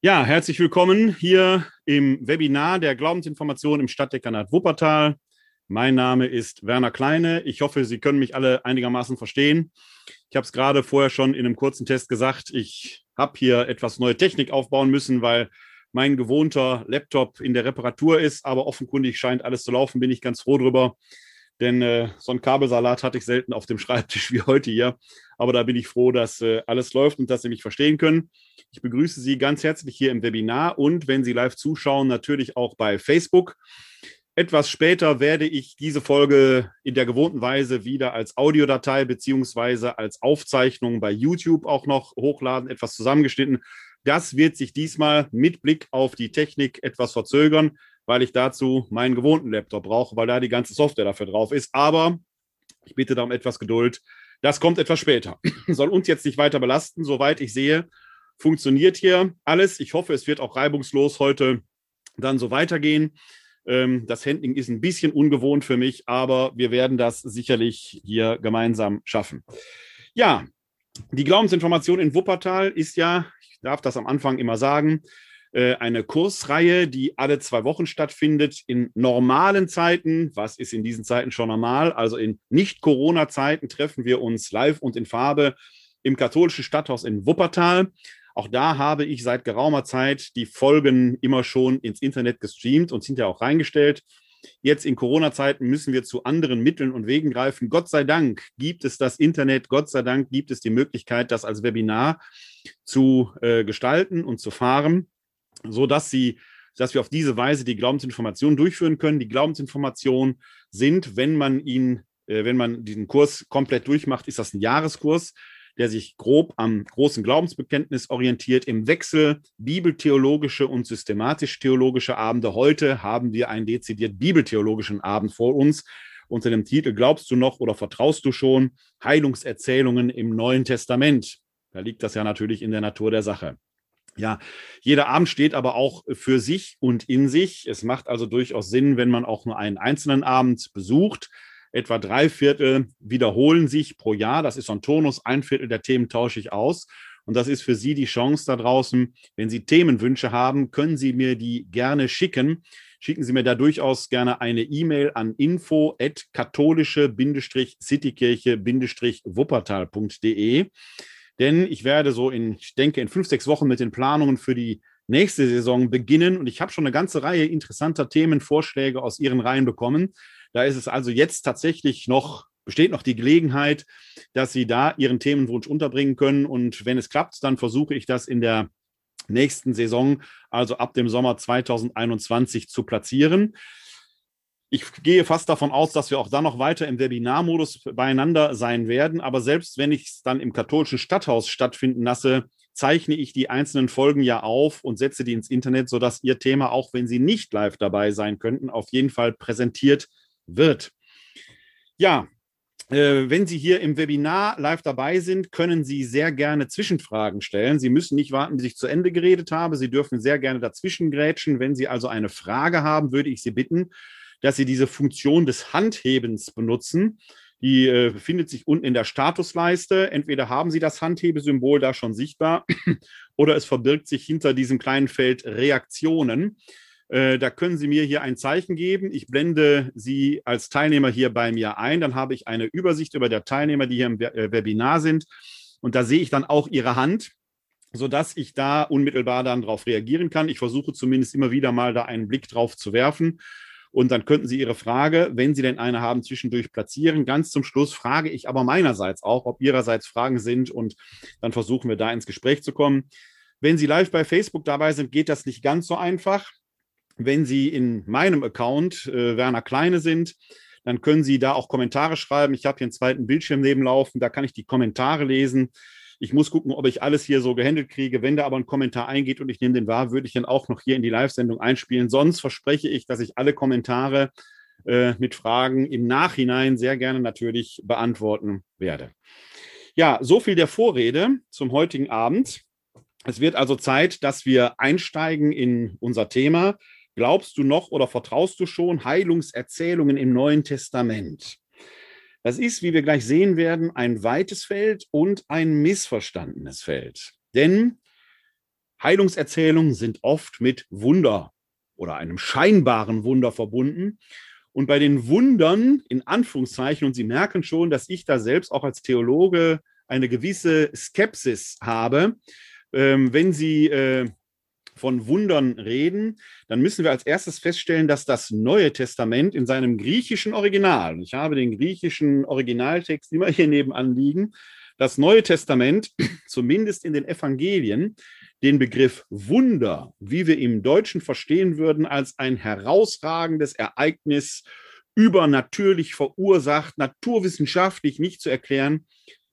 Ja, herzlich willkommen hier im Webinar der Glaubensinformation im Stadtdekanat Wuppertal. Mein Name ist Werner Kleine. Ich hoffe, Sie können mich alle einigermaßen verstehen. Ich habe es gerade vorher schon in einem kurzen Test gesagt. Ich habe hier etwas neue Technik aufbauen müssen, weil mein gewohnter Laptop in der Reparatur ist, aber offenkundig scheint alles zu laufen, bin ich ganz froh drüber. Denn äh, so einen Kabelsalat hatte ich selten auf dem Schreibtisch wie heute hier. Aber da bin ich froh, dass äh, alles läuft und dass Sie mich verstehen können. Ich begrüße Sie ganz herzlich hier im Webinar und wenn Sie live zuschauen, natürlich auch bei Facebook. Etwas später werde ich diese Folge in der gewohnten Weise wieder als Audiodatei beziehungsweise als Aufzeichnung bei YouTube auch noch hochladen, etwas zusammengeschnitten. Das wird sich diesmal mit Blick auf die Technik etwas verzögern, weil ich dazu meinen gewohnten Laptop brauche, weil da die ganze Software dafür drauf ist. Aber ich bitte da um etwas Geduld. Das kommt etwas später. Soll uns jetzt nicht weiter belasten. Soweit ich sehe, funktioniert hier alles. Ich hoffe, es wird auch reibungslos heute dann so weitergehen. Ähm, das Handling ist ein bisschen ungewohnt für mich, aber wir werden das sicherlich hier gemeinsam schaffen. Ja, die Glaubensinformation in Wuppertal ist ja, ich darf das am Anfang immer sagen, eine Kursreihe, die alle zwei Wochen stattfindet in normalen Zeiten. Was ist in diesen Zeiten schon normal? Also in Nicht-Corona-Zeiten treffen wir uns live und in Farbe im katholischen Stadthaus in Wuppertal. Auch da habe ich seit geraumer Zeit die Folgen immer schon ins Internet gestreamt und sind ja auch reingestellt. Jetzt in Corona-Zeiten müssen wir zu anderen Mitteln und Wegen greifen. Gott sei Dank gibt es das Internet, Gott sei Dank gibt es die Möglichkeit, das als Webinar zu äh, gestalten und zu fahren so dass sie dass wir auf diese Weise die Glaubensinformation durchführen können. Die Glaubensinformationen sind, wenn man ihn, äh, wenn man diesen Kurs komplett durchmacht, ist das ein Jahreskurs, der sich grob am großen Glaubensbekenntnis orientiert, im Wechsel bibeltheologische und systematisch-theologische Abende. Heute haben wir einen dezidiert bibeltheologischen Abend vor uns unter dem Titel Glaubst du noch oder vertraust du schon? Heilungserzählungen im Neuen Testament. Da liegt das ja natürlich in der Natur der Sache. Ja, jeder Abend steht aber auch für sich und in sich. Es macht also durchaus Sinn, wenn man auch nur einen einzelnen Abend besucht. Etwa drei Viertel wiederholen sich pro Jahr. Das ist so ein Tonus. Ein Viertel der Themen tausche ich aus. Und das ist für Sie die Chance da draußen. Wenn Sie Themenwünsche haben, können Sie mir die gerne schicken. Schicken Sie mir da durchaus gerne eine E-Mail an info at katholische-citykirche-wuppertal.de. Denn ich werde so in, ich denke, in fünf, sechs Wochen mit den Planungen für die nächste Saison beginnen. Und ich habe schon eine ganze Reihe interessanter Themenvorschläge aus Ihren Reihen bekommen. Da ist es also jetzt tatsächlich noch, besteht noch die Gelegenheit, dass Sie da Ihren Themenwunsch unterbringen können. Und wenn es klappt, dann versuche ich das in der nächsten Saison, also ab dem Sommer 2021, zu platzieren. Ich gehe fast davon aus, dass wir auch dann noch weiter im Webinarmodus beieinander sein werden. Aber selbst wenn ich es dann im katholischen Stadthaus stattfinden lasse, zeichne ich die einzelnen Folgen ja auf und setze die ins Internet, sodass Ihr Thema, auch wenn Sie nicht live dabei sein könnten, auf jeden Fall präsentiert wird. Ja, äh, wenn Sie hier im Webinar live dabei sind, können Sie sehr gerne Zwischenfragen stellen. Sie müssen nicht warten, bis ich zu Ende geredet habe. Sie dürfen sehr gerne dazwischen grätschen. Wenn Sie also eine Frage haben, würde ich Sie bitten, dass Sie diese Funktion des Handhebens benutzen. Die äh, befindet sich unten in der Statusleiste. Entweder haben Sie das Handhebesymbol da schon sichtbar oder es verbirgt sich hinter diesem kleinen Feld Reaktionen. Äh, da können Sie mir hier ein Zeichen geben. Ich blende Sie als Teilnehmer hier bei mir ein. Dann habe ich eine Übersicht über der Teilnehmer, die hier im äh, Webinar sind. Und da sehe ich dann auch Ihre Hand, sodass ich da unmittelbar dann darauf reagieren kann. Ich versuche zumindest immer wieder mal da einen Blick drauf zu werfen. Und dann könnten Sie Ihre Frage, wenn Sie denn eine haben, zwischendurch platzieren. Ganz zum Schluss frage ich aber meinerseits auch, ob Ihrerseits Fragen sind und dann versuchen wir da ins Gespräch zu kommen. Wenn Sie live bei Facebook dabei sind, geht das nicht ganz so einfach. Wenn Sie in meinem Account äh, Werner Kleine sind, dann können Sie da auch Kommentare schreiben. Ich habe hier einen zweiten Bildschirm nebenlaufen, da kann ich die Kommentare lesen. Ich muss gucken, ob ich alles hier so gehandelt kriege. Wenn da aber ein Kommentar eingeht und ich nehme den wahr, würde ich dann auch noch hier in die Live-Sendung einspielen. Sonst verspreche ich, dass ich alle Kommentare äh, mit Fragen im Nachhinein sehr gerne natürlich beantworten werde. Ja, so viel der Vorrede zum heutigen Abend. Es wird also Zeit, dass wir einsteigen in unser Thema. Glaubst du noch oder vertraust du schon Heilungserzählungen im Neuen Testament? Das ist, wie wir gleich sehen werden, ein weites Feld und ein missverstandenes Feld. Denn Heilungserzählungen sind oft mit Wunder oder einem scheinbaren Wunder verbunden. Und bei den Wundern, in Anführungszeichen, und Sie merken schon, dass ich da selbst auch als Theologe eine gewisse Skepsis habe, ähm, wenn Sie äh, von Wundern reden, dann müssen wir als erstes feststellen, dass das Neue Testament in seinem griechischen Original, ich habe den griechischen Originaltext immer hier nebenan liegen, das Neue Testament, zumindest in den Evangelien, den Begriff Wunder, wie wir im Deutschen verstehen würden, als ein herausragendes Ereignis, übernatürlich verursacht, naturwissenschaftlich nicht zu erklären,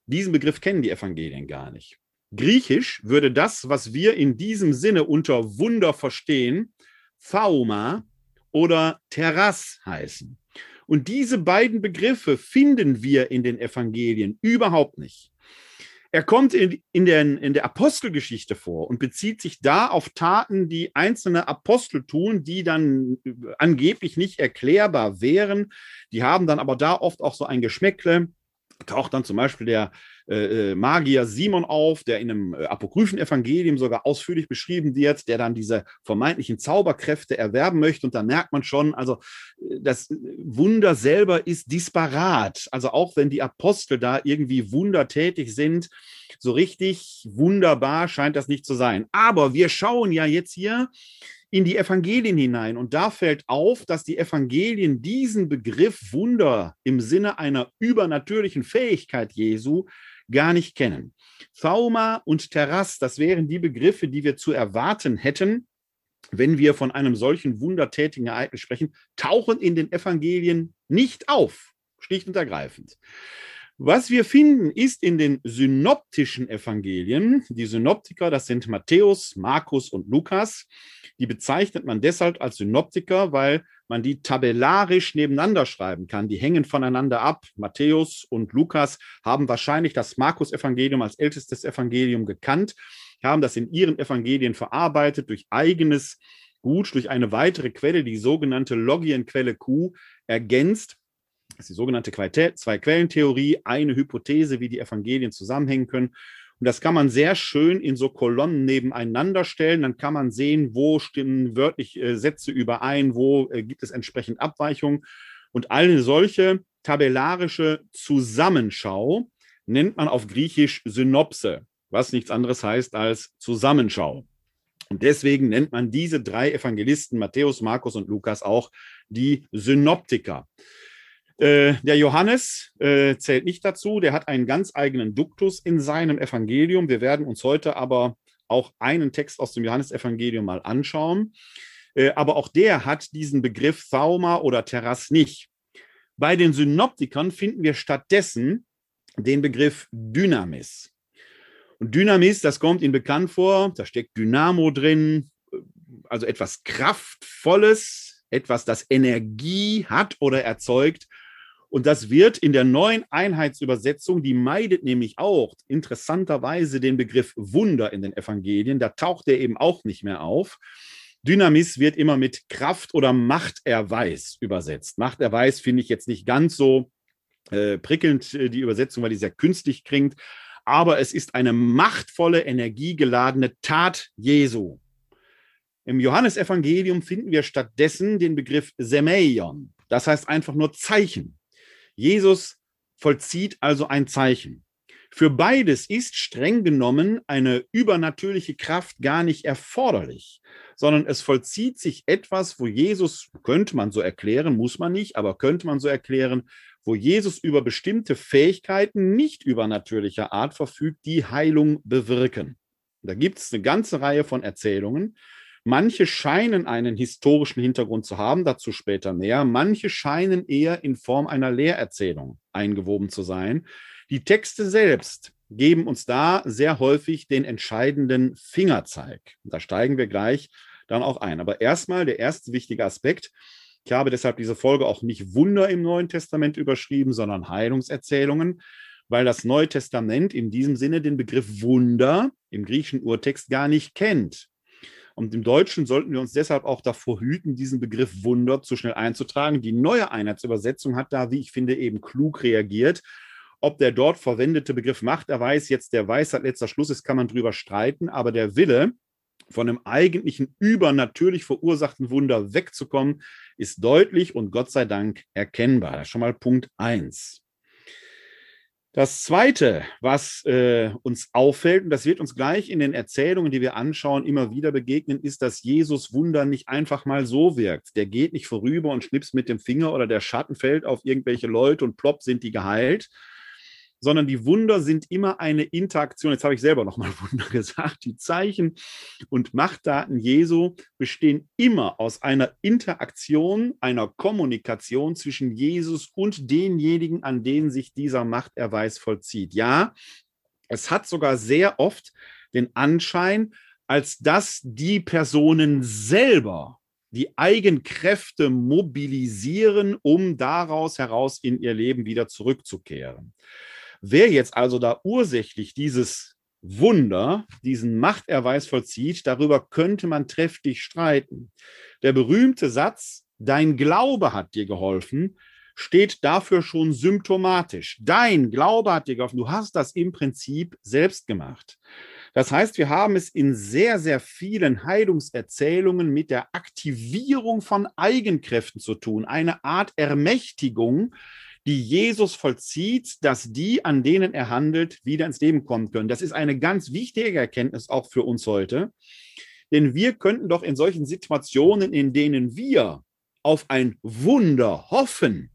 diesen Begriff kennen die Evangelien gar nicht. Griechisch würde das, was wir in diesem Sinne unter Wunder verstehen, Phauma oder Terras heißen. Und diese beiden Begriffe finden wir in den Evangelien überhaupt nicht. Er kommt in, in, der, in der Apostelgeschichte vor und bezieht sich da auf Taten, die einzelne Apostel tun, die dann angeblich nicht erklärbar wären. Die haben dann aber da oft auch so ein Geschmäckle. Taucht dann zum Beispiel der äh, äh, Magier Simon auf, der in einem äh, apokryphen Evangelium sogar ausführlich beschrieben wird, der dann diese vermeintlichen Zauberkräfte erwerben möchte. Und da merkt man schon, also äh, das Wunder selber ist disparat. Also auch wenn die Apostel da irgendwie wundertätig sind, so richtig wunderbar scheint das nicht zu sein. Aber wir schauen ja jetzt hier in die Evangelien hinein. Und da fällt auf, dass die Evangelien diesen Begriff Wunder im Sinne einer übernatürlichen Fähigkeit Jesu gar nicht kennen. Thauma und Terras, das wären die Begriffe, die wir zu erwarten hätten, wenn wir von einem solchen wundertätigen Ereignis sprechen, tauchen in den Evangelien nicht auf, schlicht und ergreifend. Was wir finden, ist in den synoptischen Evangelien, die Synoptiker, das sind Matthäus, Markus und Lukas, die bezeichnet man deshalb als Synoptiker, weil man die tabellarisch nebeneinander schreiben kann. Die hängen voneinander ab. Matthäus und Lukas haben wahrscheinlich das Markus-Evangelium als ältestes Evangelium gekannt, haben das in ihren Evangelien verarbeitet durch eigenes Gut, durch eine weitere Quelle, die sogenannte Logienquelle Q, ergänzt das ist die sogenannte Zwei-Quellen-Theorie, eine Hypothese, wie die Evangelien zusammenhängen können. Und das kann man sehr schön in so Kolonnen nebeneinander stellen. Dann kann man sehen, wo stimmen wörtlich äh, Sätze überein, wo äh, gibt es entsprechend Abweichungen. Und eine solche tabellarische Zusammenschau nennt man auf Griechisch Synopse, was nichts anderes heißt als Zusammenschau. Und deswegen nennt man diese drei Evangelisten, Matthäus, Markus und Lukas, auch die Synoptiker. Äh, der Johannes äh, zählt nicht dazu, der hat einen ganz eigenen Duktus in seinem Evangelium. Wir werden uns heute aber auch einen Text aus dem Johannesevangelium mal anschauen. Äh, aber auch der hat diesen Begriff Thauma oder Terras nicht. Bei den Synoptikern finden wir stattdessen den Begriff Dynamis. Und Dynamis, das kommt Ihnen bekannt vor, da steckt Dynamo drin, also etwas Kraftvolles, etwas, das Energie hat oder erzeugt und das wird in der neuen Einheitsübersetzung, die meidet nämlich auch interessanterweise den Begriff Wunder in den Evangelien, da taucht er eben auch nicht mehr auf. Dynamis wird immer mit Kraft oder Machterweis übersetzt. Machterweis finde ich jetzt nicht ganz so äh, prickelnd, äh, die Übersetzung, weil die sehr künstlich klingt. Aber es ist eine machtvolle, energiegeladene Tat Jesu. Im Johannesevangelium finden wir stattdessen den Begriff Semeion. Das heißt einfach nur Zeichen. Jesus vollzieht also ein Zeichen. Für beides ist streng genommen eine übernatürliche Kraft gar nicht erforderlich, sondern es vollzieht sich etwas, wo Jesus, könnte man so erklären, muss man nicht, aber könnte man so erklären, wo Jesus über bestimmte Fähigkeiten nicht übernatürlicher Art verfügt, die Heilung bewirken. Da gibt es eine ganze Reihe von Erzählungen, Manche scheinen einen historischen Hintergrund zu haben, dazu später mehr. Manche scheinen eher in Form einer Lehrerzählung eingewoben zu sein. Die Texte selbst geben uns da sehr häufig den entscheidenden Fingerzeig. Da steigen wir gleich dann auch ein. Aber erstmal der erste wichtige Aspekt. Ich habe deshalb diese Folge auch nicht Wunder im Neuen Testament überschrieben, sondern Heilungserzählungen, weil das Neue Testament in diesem Sinne den Begriff Wunder im griechischen Urtext gar nicht kennt. Und im Deutschen sollten wir uns deshalb auch davor hüten, diesen Begriff Wunder zu schnell einzutragen. Die neue Einheitsübersetzung hat da, wie ich finde, eben klug reagiert. Ob der dort verwendete Begriff Machterweis jetzt der Weisheit letzter Schluss ist, kann man drüber streiten, aber der Wille, von einem eigentlichen übernatürlich verursachten Wunder wegzukommen, ist deutlich und Gott sei Dank erkennbar. Das ist schon mal Punkt eins. Das Zweite, was äh, uns auffällt, und das wird uns gleich in den Erzählungen, die wir anschauen, immer wieder begegnen, ist, dass Jesus Wunder nicht einfach mal so wirkt. Der geht nicht vorüber und schnippst mit dem Finger oder der Schatten fällt auf irgendwelche Leute und plopp sind die geheilt, sondern die Wunder sind immer eine Interaktion. Jetzt habe ich selber nochmal Wunder gesagt. Die Zeichen und Machtdaten Jesu bestehen immer aus einer Interaktion, einer Kommunikation zwischen Jesus und denjenigen, an denen sich dieser Machterweis vollzieht. Ja, es hat sogar sehr oft den Anschein, als dass die Personen selber die Eigenkräfte mobilisieren, um daraus heraus in ihr Leben wieder zurückzukehren. Wer jetzt also da ursächlich dieses Wunder, diesen Machterweis vollzieht, darüber könnte man trefflich streiten. Der berühmte Satz, dein Glaube hat dir geholfen, steht dafür schon symptomatisch. Dein Glaube hat dir geholfen. Du hast das im Prinzip selbst gemacht. Das heißt, wir haben es in sehr, sehr vielen Heilungserzählungen mit der Aktivierung von Eigenkräften zu tun. Eine Art Ermächtigung, die Jesus vollzieht, dass die, an denen er handelt, wieder ins Leben kommen können. Das ist eine ganz wichtige Erkenntnis auch für uns heute. Denn wir könnten doch in solchen Situationen, in denen wir auf ein Wunder hoffen,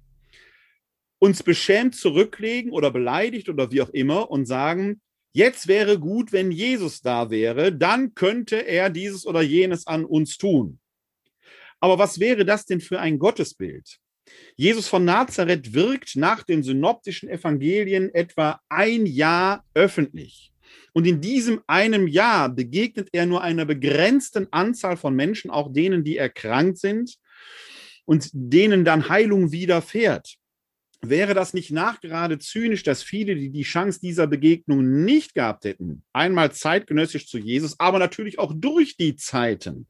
uns beschämt zurücklegen oder beleidigt oder wie auch immer und sagen, jetzt wäre gut, wenn Jesus da wäre, dann könnte er dieses oder jenes an uns tun. Aber was wäre das denn für ein Gottesbild? Jesus von Nazareth wirkt nach den synoptischen Evangelien etwa ein Jahr öffentlich. Und in diesem einem Jahr begegnet er nur einer begrenzten Anzahl von Menschen, auch denen, die erkrankt sind und denen dann Heilung widerfährt. Wäre das nicht nachgerade zynisch, dass viele, die die Chance dieser Begegnung nicht gehabt hätten, einmal zeitgenössisch zu Jesus, aber natürlich auch durch die Zeiten,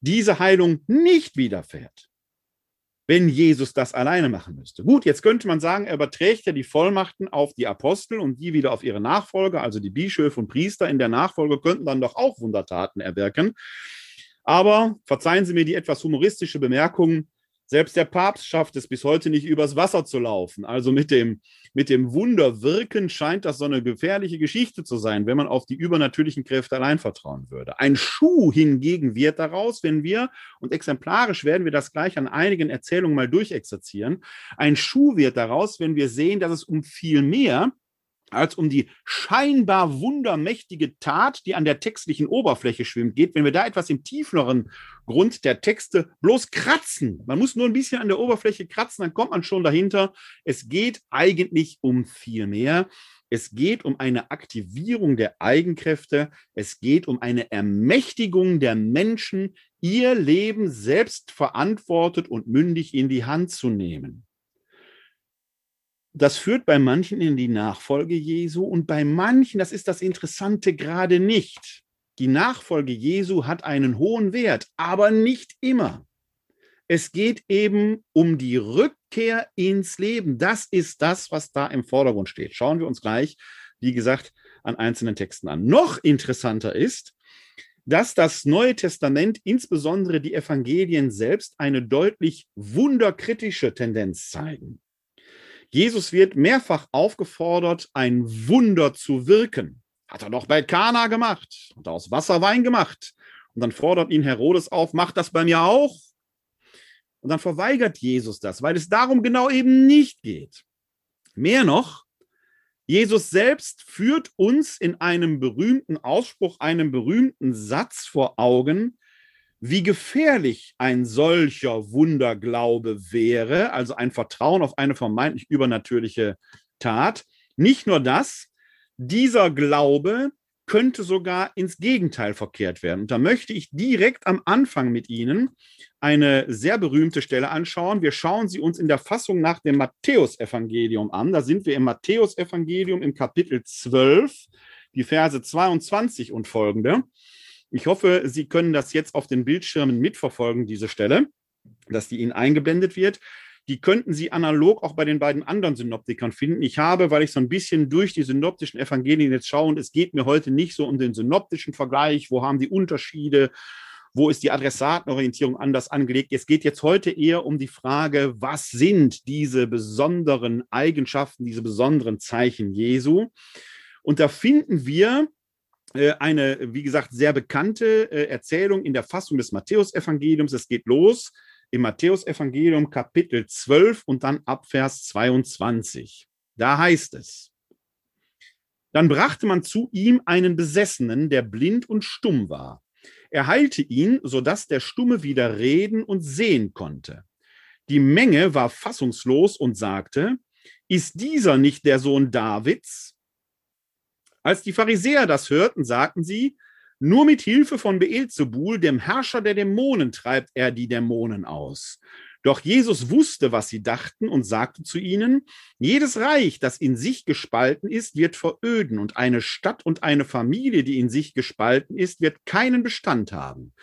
diese Heilung nicht widerfährt? Wenn Jesus das alleine machen müsste. Gut, jetzt könnte man sagen, er überträgt ja die Vollmachten auf die Apostel und die wieder auf ihre Nachfolger, also die Bischöfe und Priester in der Nachfolge könnten dann doch auch Wundertaten erwirken. Aber verzeihen Sie mir die etwas humoristische Bemerkung, selbst der Papst schafft es bis heute nicht, übers Wasser zu laufen. Also mit dem, mit dem Wunderwirken scheint das so eine gefährliche Geschichte zu sein, wenn man auf die übernatürlichen Kräfte allein vertrauen würde. Ein Schuh hingegen wird daraus, wenn wir, und exemplarisch werden wir das gleich an einigen Erzählungen mal durchexerzieren, ein Schuh wird daraus, wenn wir sehen, dass es um viel mehr als um die scheinbar wundermächtige Tat, die an der textlichen Oberfläche schwimmt, geht, wenn wir da etwas im tieferen Grund der Texte bloß kratzen. Man muss nur ein bisschen an der Oberfläche kratzen, dann kommt man schon dahinter. Es geht eigentlich um viel mehr. Es geht um eine Aktivierung der Eigenkräfte. Es geht um eine Ermächtigung der Menschen, ihr Leben selbst verantwortet und mündig in die Hand zu nehmen. Das führt bei manchen in die Nachfolge Jesu und bei manchen, das ist das Interessante, gerade nicht. Die Nachfolge Jesu hat einen hohen Wert, aber nicht immer. Es geht eben um die Rückkehr ins Leben. Das ist das, was da im Vordergrund steht. Schauen wir uns gleich, wie gesagt, an einzelnen Texten an. Noch interessanter ist, dass das Neue Testament, insbesondere die Evangelien selbst, eine deutlich wunderkritische Tendenz zeigen. Jesus wird mehrfach aufgefordert, ein Wunder zu wirken. Hat er doch bei Kana gemacht und aus Wasser Wein gemacht. Und dann fordert ihn Herodes auf, macht das bei mir auch. Und dann verweigert Jesus das, weil es darum genau eben nicht geht. Mehr noch, Jesus selbst führt uns in einem berühmten Ausspruch, einem berühmten Satz vor Augen, wie gefährlich ein solcher Wunderglaube wäre, also ein Vertrauen auf eine vermeintlich übernatürliche Tat. Nicht nur das, dieser Glaube könnte sogar ins Gegenteil verkehrt werden. Und da möchte ich direkt am Anfang mit Ihnen eine sehr berühmte Stelle anschauen. Wir schauen sie uns in der Fassung nach dem Matthäusevangelium an. Da sind wir im Matthäusevangelium im Kapitel 12, die Verse 22 und folgende. Ich hoffe, Sie können das jetzt auf den Bildschirmen mitverfolgen, diese Stelle, dass die Ihnen eingeblendet wird. Die könnten Sie analog auch bei den beiden anderen Synoptikern finden. Ich habe, weil ich so ein bisschen durch die synoptischen Evangelien jetzt schaue, und es geht mir heute nicht so um den synoptischen Vergleich, wo haben die Unterschiede, wo ist die Adressatenorientierung anders angelegt. Es geht jetzt heute eher um die Frage, was sind diese besonderen Eigenschaften, diese besonderen Zeichen Jesu? Und da finden wir eine, wie gesagt, sehr bekannte äh, Erzählung in der Fassung des Matthäusevangeliums. Es geht los im Matthäusevangelium Kapitel 12 und dann ab Vers 22. Da heißt es, dann brachte man zu ihm einen Besessenen, der blind und stumm war. Er heilte ihn, sodass der Stumme wieder reden und sehen konnte. Die Menge war fassungslos und sagte, ist dieser nicht der Sohn Davids? Als die Pharisäer das hörten, sagten sie, nur mit Hilfe von Beelzebul, dem Herrscher der Dämonen, treibt er die Dämonen aus. Doch Jesus wusste, was sie dachten und sagte zu ihnen, jedes Reich, das in sich gespalten ist, wird veröden und eine Stadt und eine Familie, die in sich gespalten ist, wird keinen Bestand haben.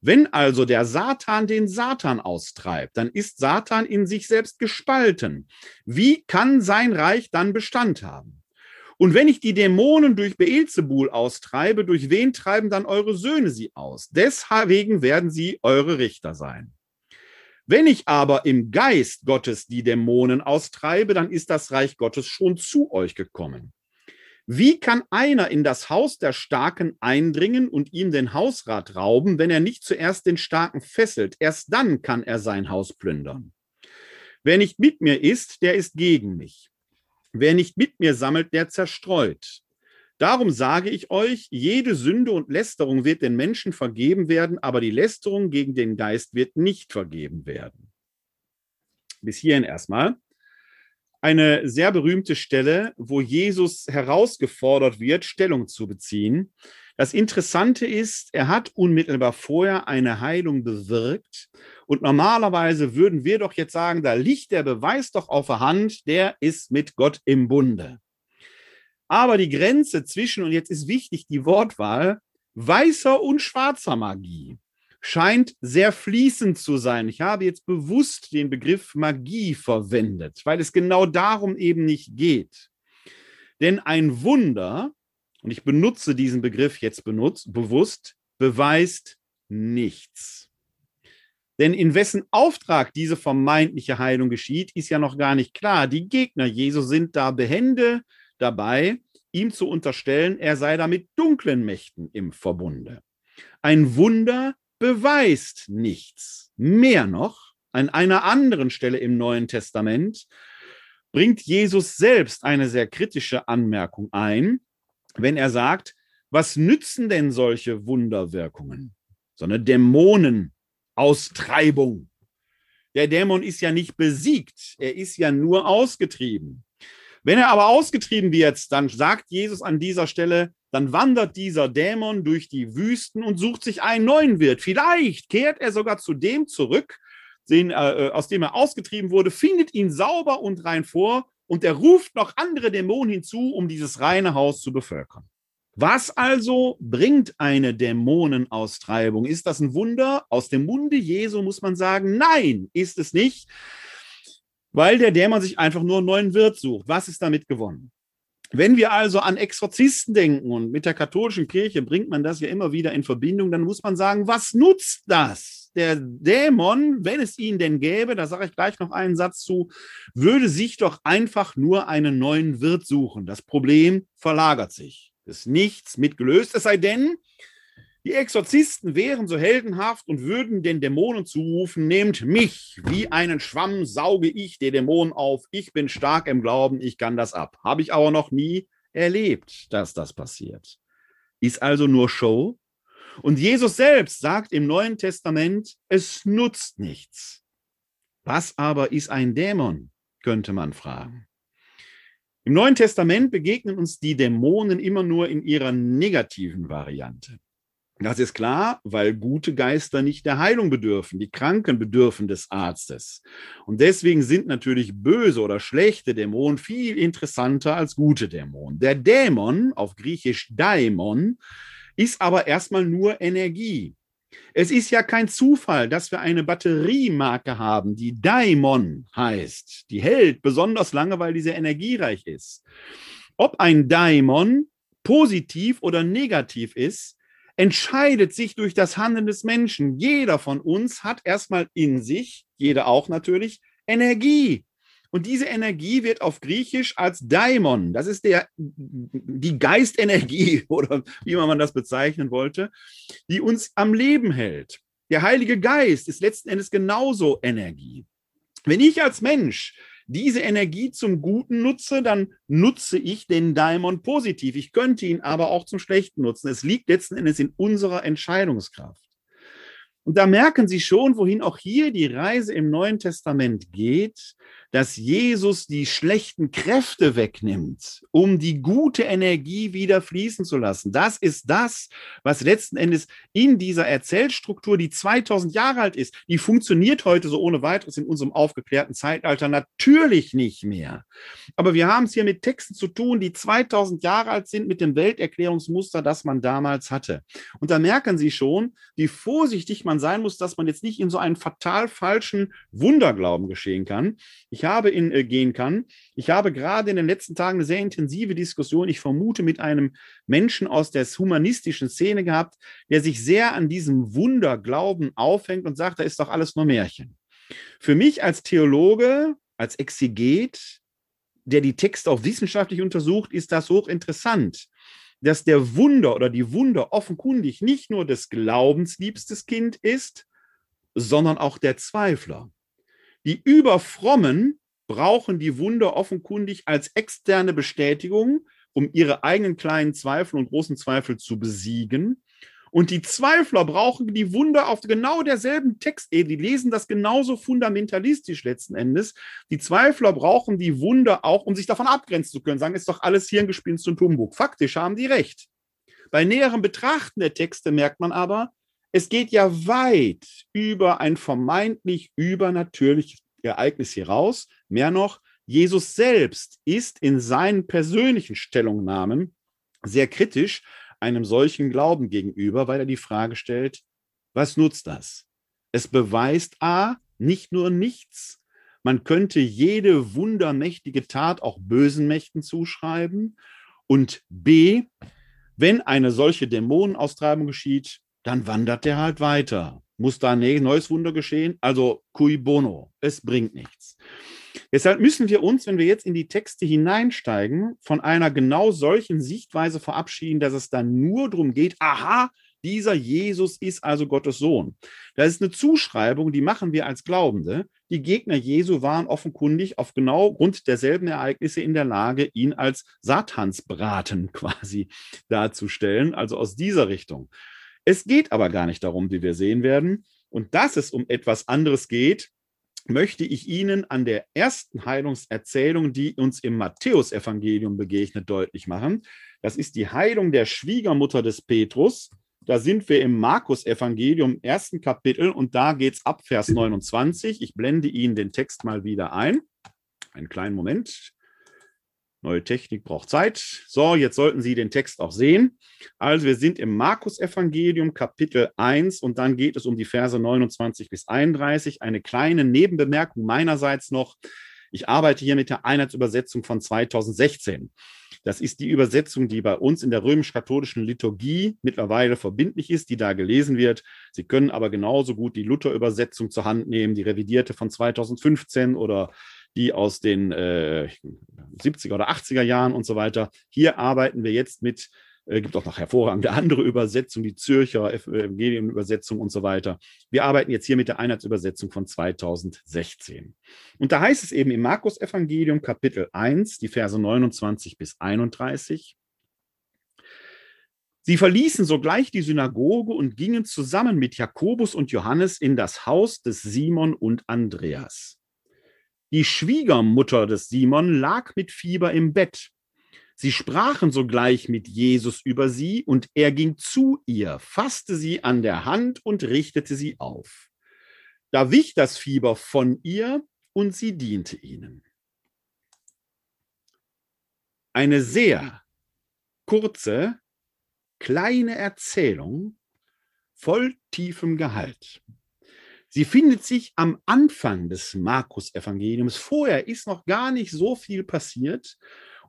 Wenn also der Satan den Satan austreibt, dann ist Satan in sich selbst gespalten. Wie kann sein Reich dann Bestand haben? Und wenn ich die Dämonen durch Beelzebul austreibe, durch wen treiben dann eure Söhne sie aus? Deswegen werden sie eure Richter sein. Wenn ich aber im Geist Gottes die Dämonen austreibe, dann ist das Reich Gottes schon zu euch gekommen. Wie kann einer in das Haus der Starken eindringen und ihm den Hausrat rauben, wenn er nicht zuerst den Starken fesselt? Erst dann kann er sein Haus plündern. Wer nicht mit mir ist, der ist gegen mich. Wer nicht mit mir sammelt, der zerstreut. Darum sage ich euch, jede Sünde und Lästerung wird den Menschen vergeben werden, aber die Lästerung gegen den Geist wird nicht vergeben werden. Bis hierhin erstmal. Eine sehr berühmte Stelle, wo Jesus herausgefordert wird, Stellung zu beziehen. Das Interessante ist, er hat unmittelbar vorher eine Heilung bewirkt. Und normalerweise würden wir doch jetzt sagen, da liegt der Beweis doch auf der Hand, der ist mit Gott im Bunde. Aber die Grenze zwischen, und jetzt ist wichtig die Wortwahl, weißer und schwarzer Magie scheint sehr fließend zu sein. Ich habe jetzt bewusst den Begriff Magie verwendet, weil es genau darum eben nicht geht. Denn ein Wunder und ich benutze diesen Begriff jetzt benutzt, bewusst, beweist nichts. Denn in wessen Auftrag diese vermeintliche Heilung geschieht, ist ja noch gar nicht klar. Die Gegner Jesu sind da behende dabei, ihm zu unterstellen, er sei da mit dunklen Mächten im Verbunde. Ein Wunder beweist nichts. Mehr noch, an einer anderen Stelle im Neuen Testament bringt Jesus selbst eine sehr kritische Anmerkung ein, wenn er sagt, was nützen denn solche Wunderwirkungen? So eine Dämonenaustreibung. Der Dämon ist ja nicht besiegt, er ist ja nur ausgetrieben. Wenn er aber ausgetrieben wird, dann sagt Jesus an dieser Stelle, dann wandert dieser Dämon durch die Wüsten und sucht sich einen neuen Wirt. Vielleicht kehrt er sogar zu dem zurück, den, äh, aus dem er ausgetrieben wurde, findet ihn sauber und rein vor und er ruft noch andere Dämonen hinzu, um dieses reine Haus zu bevölkern. Was also bringt eine Dämonenaustreibung? Ist das ein Wunder? Aus dem Munde Jesu muss man sagen, nein, ist es nicht, weil der Dämon sich einfach nur einen neuen Wirt sucht. Was ist damit gewonnen? Wenn wir also an Exorzisten denken und mit der katholischen Kirche bringt man das ja immer wieder in Verbindung, dann muss man sagen, was nutzt das? Der Dämon, wenn es ihn denn gäbe, da sage ich gleich noch einen Satz zu, würde sich doch einfach nur einen neuen Wirt suchen. Das Problem verlagert sich. Ist nichts mitgelöst, es sei denn, die Exorzisten wären so heldenhaft und würden den Dämonen zurufen, nehmt mich, wie einen Schwamm sauge ich den Dämonen auf, ich bin stark im Glauben, ich kann das ab. Habe ich aber noch nie erlebt, dass das passiert. Ist also nur Show, und Jesus selbst sagt im Neuen Testament, es nutzt nichts. Was aber ist ein Dämon, könnte man fragen. Im Neuen Testament begegnen uns die Dämonen immer nur in ihrer negativen Variante. Das ist klar, weil gute Geister nicht der Heilung bedürfen, die Kranken bedürfen des Arztes. Und deswegen sind natürlich böse oder schlechte Dämonen viel interessanter als gute Dämonen. Der Dämon, auf Griechisch Daimon, ist aber erstmal nur Energie. Es ist ja kein Zufall, dass wir eine Batteriemarke haben, die Daimon heißt. Die hält besonders lange, weil die sehr energiereich ist. Ob ein Daimon positiv oder negativ ist, entscheidet sich durch das Handeln des Menschen. Jeder von uns hat erstmal in sich, jeder auch natürlich, Energie. Und diese Energie wird auf Griechisch als Daimon, das ist der, die Geistenergie oder wie man das bezeichnen wollte, die uns am Leben hält. Der Heilige Geist ist letzten Endes genauso Energie. Wenn ich als Mensch diese Energie zum Guten nutze, dann nutze ich den Daimon positiv. Ich könnte ihn aber auch zum Schlechten nutzen. Es liegt letzten Endes in unserer Entscheidungskraft. Und da merken Sie schon, wohin auch hier die Reise im Neuen Testament geht dass Jesus die schlechten Kräfte wegnimmt, um die gute Energie wieder fließen zu lassen. Das ist das, was letzten Endes in dieser Erzählstruktur, die 2000 Jahre alt ist, die funktioniert heute so ohne weiteres in unserem aufgeklärten Zeitalter natürlich nicht mehr. Aber wir haben es hier mit Texten zu tun, die 2000 Jahre alt sind, mit dem Welterklärungsmuster, das man damals hatte. Und da merken Sie schon, wie vorsichtig man sein muss, dass man jetzt nicht in so einen fatal falschen Wunderglauben geschehen kann. Ich habe in, äh, gehen kann. Ich habe gerade in den letzten Tagen eine sehr intensive Diskussion, ich vermute, mit einem Menschen aus der humanistischen Szene gehabt, der sich sehr an diesem Wunderglauben aufhängt und sagt, da ist doch alles nur Märchen. Für mich als Theologe, als Exeget, der die Texte auch wissenschaftlich untersucht, ist das hochinteressant, dass der Wunder oder die Wunder offenkundig nicht nur des Glaubens liebstes Kind ist, sondern auch der Zweifler. Die Überfrommen brauchen die Wunder offenkundig als externe Bestätigung, um ihre eigenen kleinen Zweifel und großen Zweifel zu besiegen. Und die Zweifler brauchen die Wunder auf genau derselben Textebene. Die lesen das genauso fundamentalistisch letzten Endes. Die Zweifler brauchen die Wunder auch, um sich davon abgrenzen zu können. Sagen, ist doch alles Hirngespinst und Humbug. Faktisch haben die recht. Bei näherem Betrachten der Texte merkt man aber, es geht ja weit über ein vermeintlich übernatürliches Ereignis hier raus. Mehr noch, Jesus selbst ist in seinen persönlichen Stellungnahmen sehr kritisch einem solchen Glauben gegenüber, weil er die Frage stellt, was nutzt das? Es beweist A, nicht nur nichts, man könnte jede wundermächtige Tat auch bösen Mächten zuschreiben. Und B, wenn eine solche Dämonenaustreibung geschieht, dann wandert der halt weiter. Muss da ein neues Wunder geschehen? Also cui bono, es bringt nichts. Deshalb müssen wir uns, wenn wir jetzt in die Texte hineinsteigen, von einer genau solchen Sichtweise verabschieden, dass es dann nur darum geht, aha, dieser Jesus ist also Gottes Sohn. Das ist eine Zuschreibung, die machen wir als Glaubende. Die Gegner Jesu waren offenkundig auf genau Grund derselben Ereignisse in der Lage, ihn als Satansbraten quasi darzustellen, also aus dieser Richtung. Es geht aber gar nicht darum, wie wir sehen werden. Und dass es um etwas anderes geht, möchte ich Ihnen an der ersten Heilungserzählung, die uns im Matthäusevangelium begegnet, deutlich machen. Das ist die Heilung der Schwiegermutter des Petrus. Da sind wir im Markus-Evangelium, ersten Kapitel, und da geht es ab Vers 29. Ich blende Ihnen den Text mal wieder ein. Einen kleinen Moment. Neue Technik braucht Zeit. So, jetzt sollten Sie den Text auch sehen. Also wir sind im Markus-Evangelium Kapitel 1 und dann geht es um die Verse 29 bis 31. Eine kleine Nebenbemerkung meinerseits noch. Ich arbeite hier mit der Einheitsübersetzung von 2016. Das ist die Übersetzung, die bei uns in der römisch-katholischen Liturgie mittlerweile verbindlich ist, die da gelesen wird. Sie können aber genauso gut die Luther-Übersetzung zur Hand nehmen, die revidierte von 2015 oder die aus den äh, 70er oder 80er Jahren und so weiter. Hier arbeiten wir jetzt mit, äh, gibt auch noch hervorragende andere Übersetzungen, die Zürcher Evangelium-Übersetzung und so weiter. Wir arbeiten jetzt hier mit der Einheitsübersetzung von 2016. Und da heißt es eben im Markus-Evangelium Kapitel 1, die Verse 29 bis 31. Sie verließen sogleich die Synagoge und gingen zusammen mit Jakobus und Johannes in das Haus des Simon und Andreas. Die Schwiegermutter des Simon lag mit Fieber im Bett. Sie sprachen sogleich mit Jesus über sie, und er ging zu ihr, fasste sie an der Hand und richtete sie auf. Da wich das Fieber von ihr, und sie diente ihnen. Eine sehr kurze, kleine Erzählung voll tiefem Gehalt. Sie findet sich am Anfang des Markus-Evangeliums. Vorher ist noch gar nicht so viel passiert.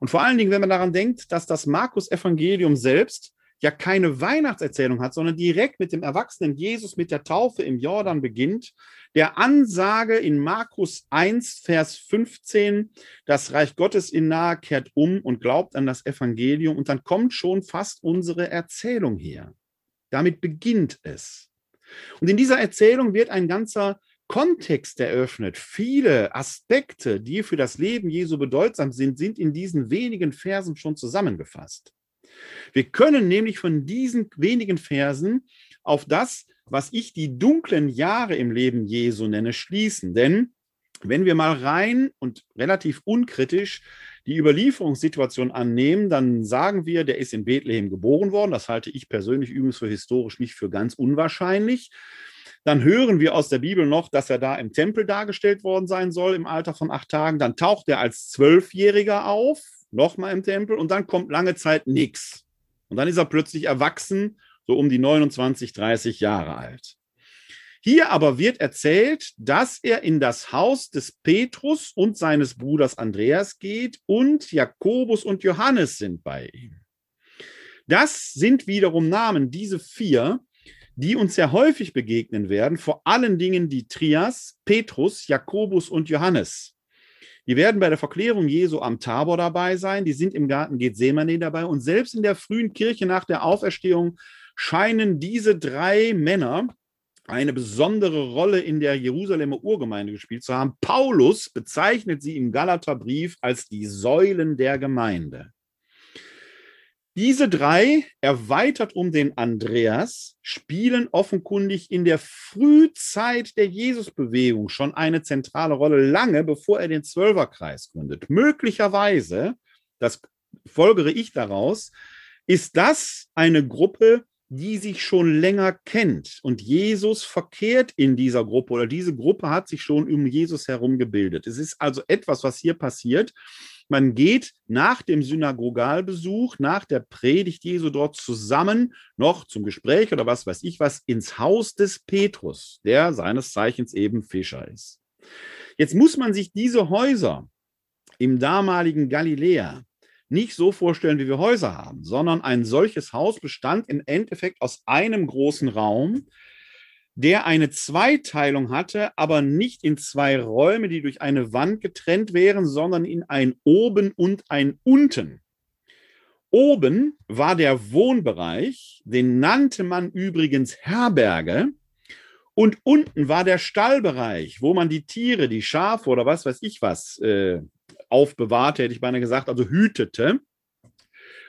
Und vor allen Dingen, wenn man daran denkt, dass das Markus-Evangelium selbst ja keine Weihnachtserzählung hat, sondern direkt mit dem erwachsenen Jesus mit der Taufe im Jordan beginnt, der Ansage in Markus 1, Vers 15, das Reich Gottes in nahe kehrt um und glaubt an das Evangelium und dann kommt schon fast unsere Erzählung her. Damit beginnt es. Und in dieser Erzählung wird ein ganzer Kontext eröffnet. Viele Aspekte, die für das Leben Jesu bedeutsam sind, sind in diesen wenigen Versen schon zusammengefasst. Wir können nämlich von diesen wenigen Versen auf das, was ich die dunklen Jahre im Leben Jesu nenne, schließen. Denn wenn wir mal rein und relativ unkritisch die Überlieferungssituation annehmen, dann sagen wir, der ist in Bethlehem geboren worden. Das halte ich persönlich übrigens für historisch nicht für ganz unwahrscheinlich. Dann hören wir aus der Bibel noch, dass er da im Tempel dargestellt worden sein soll im Alter von acht Tagen. Dann taucht er als Zwölfjähriger auf nochmal im Tempel und dann kommt lange Zeit nichts. Und dann ist er plötzlich erwachsen, so um die 29, 30 Jahre alt. Hier aber wird erzählt, dass er in das Haus des Petrus und seines Bruders Andreas geht und Jakobus und Johannes sind bei ihm. Das sind wiederum Namen, diese vier, die uns sehr häufig begegnen werden, vor allen Dingen die Trias, Petrus, Jakobus und Johannes. Die werden bei der Verklärung Jesu am Tabor dabei sein, die sind im Garten Gethsemane dabei und selbst in der frühen Kirche nach der Auferstehung scheinen diese drei Männer eine besondere Rolle in der Jerusalemer Urgemeinde gespielt zu haben. Paulus bezeichnet sie im Galaterbrief als die Säulen der Gemeinde. Diese drei, erweitert um den Andreas, spielen offenkundig in der Frühzeit der Jesusbewegung schon eine zentrale Rolle, lange bevor er den Zwölferkreis gründet. Möglicherweise, das folgere ich daraus, ist das eine Gruppe, die sich schon länger kennt. Und Jesus verkehrt in dieser Gruppe oder diese Gruppe hat sich schon um Jesus herum gebildet. Es ist also etwas, was hier passiert, man geht nach dem Synagogalbesuch, nach der Predigt Jesu dort zusammen noch zum Gespräch oder was weiß ich was ins Haus des Petrus, der seines Zeichens eben Fischer ist. Jetzt muss man sich diese Häuser im damaligen Galiläa nicht so vorstellen, wie wir Häuser haben, sondern ein solches Haus bestand im Endeffekt aus einem großen Raum, der eine Zweiteilung hatte, aber nicht in zwei Räume, die durch eine Wand getrennt wären, sondern in ein Oben und ein Unten. Oben war der Wohnbereich, den nannte man übrigens Herberge, und unten war der Stallbereich, wo man die Tiere, die Schafe oder was weiß ich was, äh, aufbewahrte, hätte ich beinahe gesagt, also hütete.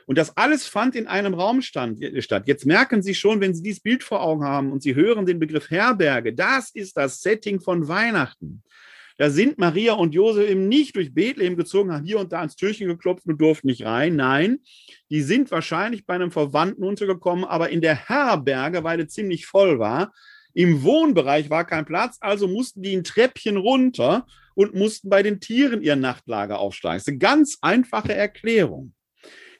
Und das alles fand in einem Raum stand, statt. Jetzt merken Sie schon, wenn Sie dieses Bild vor Augen haben und Sie hören den Begriff Herberge, das ist das Setting von Weihnachten. Da sind Maria und Josef eben nicht durch Bethlehem gezogen, haben hier und da ans Türchen geklopft und durften nicht rein. Nein, die sind wahrscheinlich bei einem Verwandten untergekommen, aber in der Herberge, weil es ziemlich voll war, im Wohnbereich war kein Platz, also mussten die ein Treppchen runter und mussten bei den Tieren ihr Nachtlager aufschlagen. Das ist eine ganz einfache Erklärung.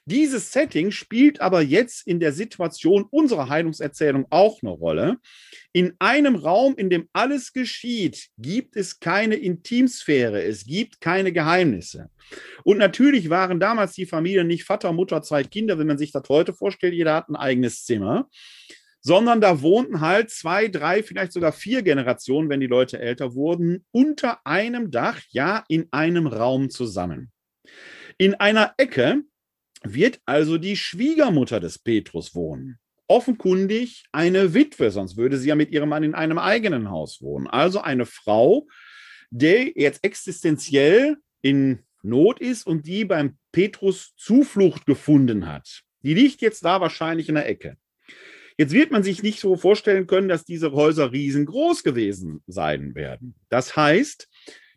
Dieses Setting spielt aber jetzt in der Situation unserer Heilungserzählung auch eine Rolle. In einem Raum, in dem alles geschieht, gibt es keine Intimsphäre, es gibt keine Geheimnisse. Und natürlich waren damals die Familien nicht Vater, Mutter, zwei Kinder, wenn man sich das heute vorstellt, jeder hat ein eigenes Zimmer, sondern da wohnten halt zwei, drei, vielleicht sogar vier Generationen, wenn die Leute älter wurden, unter einem Dach, ja, in einem Raum zusammen. In einer Ecke wird also die Schwiegermutter des Petrus wohnen. Offenkundig eine Witwe, sonst würde sie ja mit ihrem Mann in einem eigenen Haus wohnen. Also eine Frau, die jetzt existenziell in Not ist und die beim Petrus Zuflucht gefunden hat. Die liegt jetzt da wahrscheinlich in der Ecke. Jetzt wird man sich nicht so vorstellen können, dass diese Häuser riesengroß gewesen sein werden. Das heißt,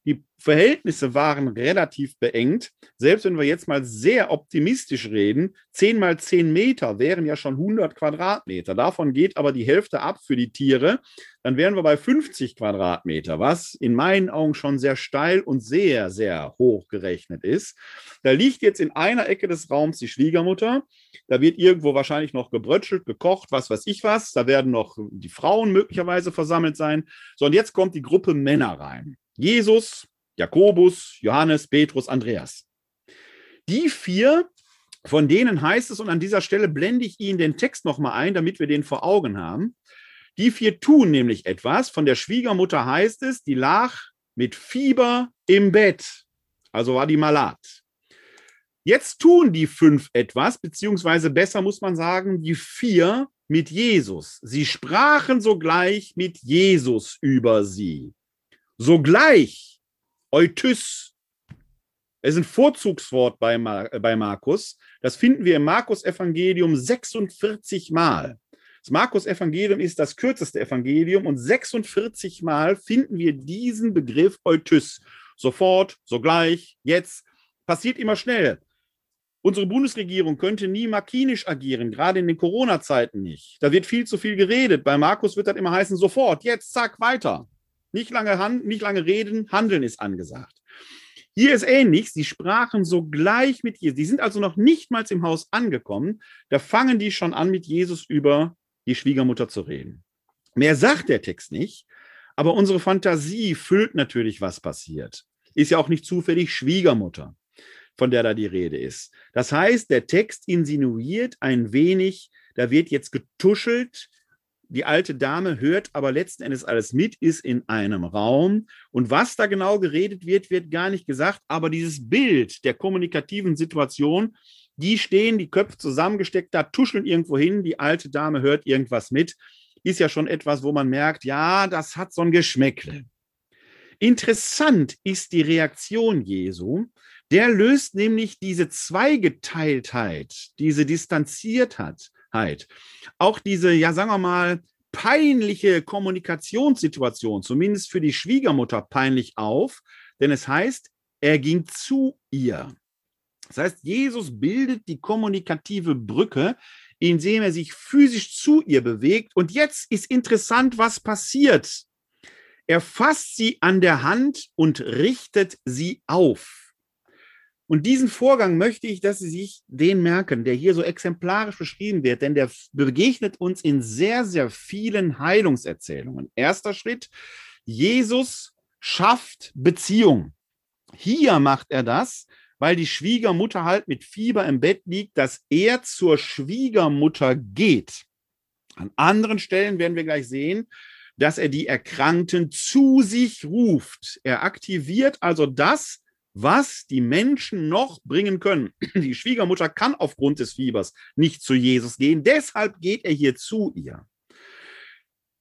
die Verhältnisse waren relativ beengt. Selbst wenn wir jetzt mal sehr optimistisch reden, 10 mal 10 Meter wären ja schon 100 Quadratmeter. Davon geht aber die Hälfte ab für die Tiere. Dann wären wir bei 50 Quadratmeter, was in meinen Augen schon sehr steil und sehr, sehr hoch gerechnet ist. Da liegt jetzt in einer Ecke des Raums die Schwiegermutter. Da wird irgendwo wahrscheinlich noch gebrötschelt, gekocht, was weiß ich was. Da werden noch die Frauen möglicherweise versammelt sein. So, und jetzt kommt die Gruppe Männer rein. Jesus, Jakobus, Johannes, Petrus, Andreas. Die vier, von denen heißt es, und an dieser Stelle blende ich Ihnen den Text nochmal ein, damit wir den vor Augen haben. Die vier tun nämlich etwas. Von der Schwiegermutter heißt es, die lag mit Fieber im Bett. Also war die malat. Jetzt tun die fünf etwas, beziehungsweise besser muss man sagen, die vier mit Jesus. Sie sprachen sogleich mit Jesus über sie. Sogleich, Eutys, es ist ein Vorzugswort bei, Mar bei Markus. Das finden wir im Markus-Evangelium 46 Mal. Das Markus-Evangelium ist das kürzeste Evangelium und 46 Mal finden wir diesen Begriff Eutys. Sofort, sogleich, jetzt. Passiert immer schnell. Unsere Bundesregierung könnte nie makinisch agieren, gerade in den Corona-Zeiten nicht. Da wird viel zu viel geredet. Bei Markus wird das immer heißen, sofort, jetzt, zack, weiter. Nicht lange, hand, nicht lange reden, handeln ist angesagt. Hier ist ähnlich. Sie sprachen sogleich mit Jesus. Die sind also noch nicht mal im Haus angekommen. Da fangen die schon an, mit Jesus über die Schwiegermutter zu reden. Mehr sagt der Text nicht, aber unsere Fantasie füllt natürlich, was passiert. Ist ja auch nicht zufällig Schwiegermutter, von der da die Rede ist. Das heißt, der Text insinuiert ein wenig, da wird jetzt getuschelt, die alte Dame hört aber letzten Endes alles mit, ist in einem Raum. Und was da genau geredet wird, wird gar nicht gesagt. Aber dieses Bild der kommunikativen Situation die stehen, die Köpfe zusammengesteckt da, tuscheln irgendwo hin, die alte Dame hört irgendwas mit. Ist ja schon etwas, wo man merkt, ja, das hat so ein Geschmäckle. Interessant ist die Reaktion Jesu. Der löst nämlich diese Zweigeteiltheit, diese Distanziertheit, auch diese, ja, sagen wir mal, peinliche Kommunikationssituation, zumindest für die Schwiegermutter peinlich auf, denn es heißt, er ging zu ihr. Das heißt, Jesus bildet die kommunikative Brücke, indem er sich physisch zu ihr bewegt. Und jetzt ist interessant, was passiert. Er fasst sie an der Hand und richtet sie auf. Und diesen Vorgang möchte ich, dass Sie sich den merken, der hier so exemplarisch beschrieben wird, denn der begegnet uns in sehr, sehr vielen Heilungserzählungen. Erster Schritt, Jesus schafft Beziehung. Hier macht er das, weil die Schwiegermutter halt mit Fieber im Bett liegt, dass er zur Schwiegermutter geht. An anderen Stellen werden wir gleich sehen, dass er die Erkrankten zu sich ruft. Er aktiviert also das, was die Menschen noch bringen können. Die Schwiegermutter kann aufgrund des Fiebers nicht zu Jesus gehen, deshalb geht er hier zu ihr.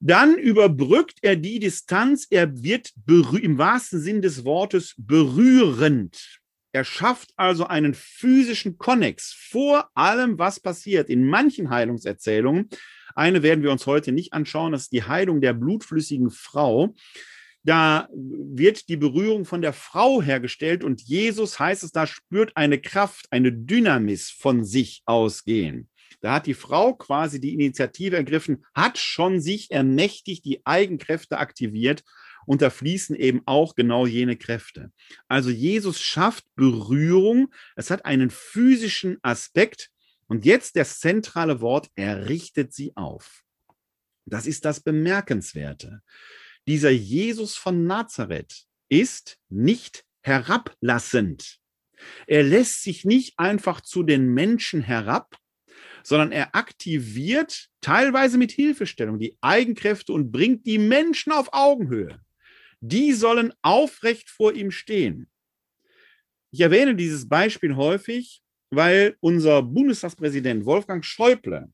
Dann überbrückt er die Distanz, er wird im wahrsten Sinn des Wortes berührend. Er schafft also einen physischen Konnex vor allem, was passiert. In manchen Heilungserzählungen, eine werden wir uns heute nicht anschauen, das ist die Heilung der blutflüssigen Frau. Da wird die Berührung von der Frau hergestellt und Jesus, heißt es da, spürt eine Kraft, eine Dynamis von sich ausgehen. Da hat die Frau quasi die Initiative ergriffen, hat schon sich ermächtigt, die Eigenkräfte aktiviert und da fließen eben auch genau jene Kräfte. Also Jesus schafft Berührung, es hat einen physischen Aspekt und jetzt das zentrale Wort, er richtet sie auf. Das ist das Bemerkenswerte. Dieser Jesus von Nazareth ist nicht herablassend. Er lässt sich nicht einfach zu den Menschen herab, sondern er aktiviert teilweise mit Hilfestellung die Eigenkräfte und bringt die Menschen auf Augenhöhe die sollen aufrecht vor ihm stehen. Ich erwähne dieses Beispiel häufig, weil unser Bundestagspräsident Wolfgang Schäuble,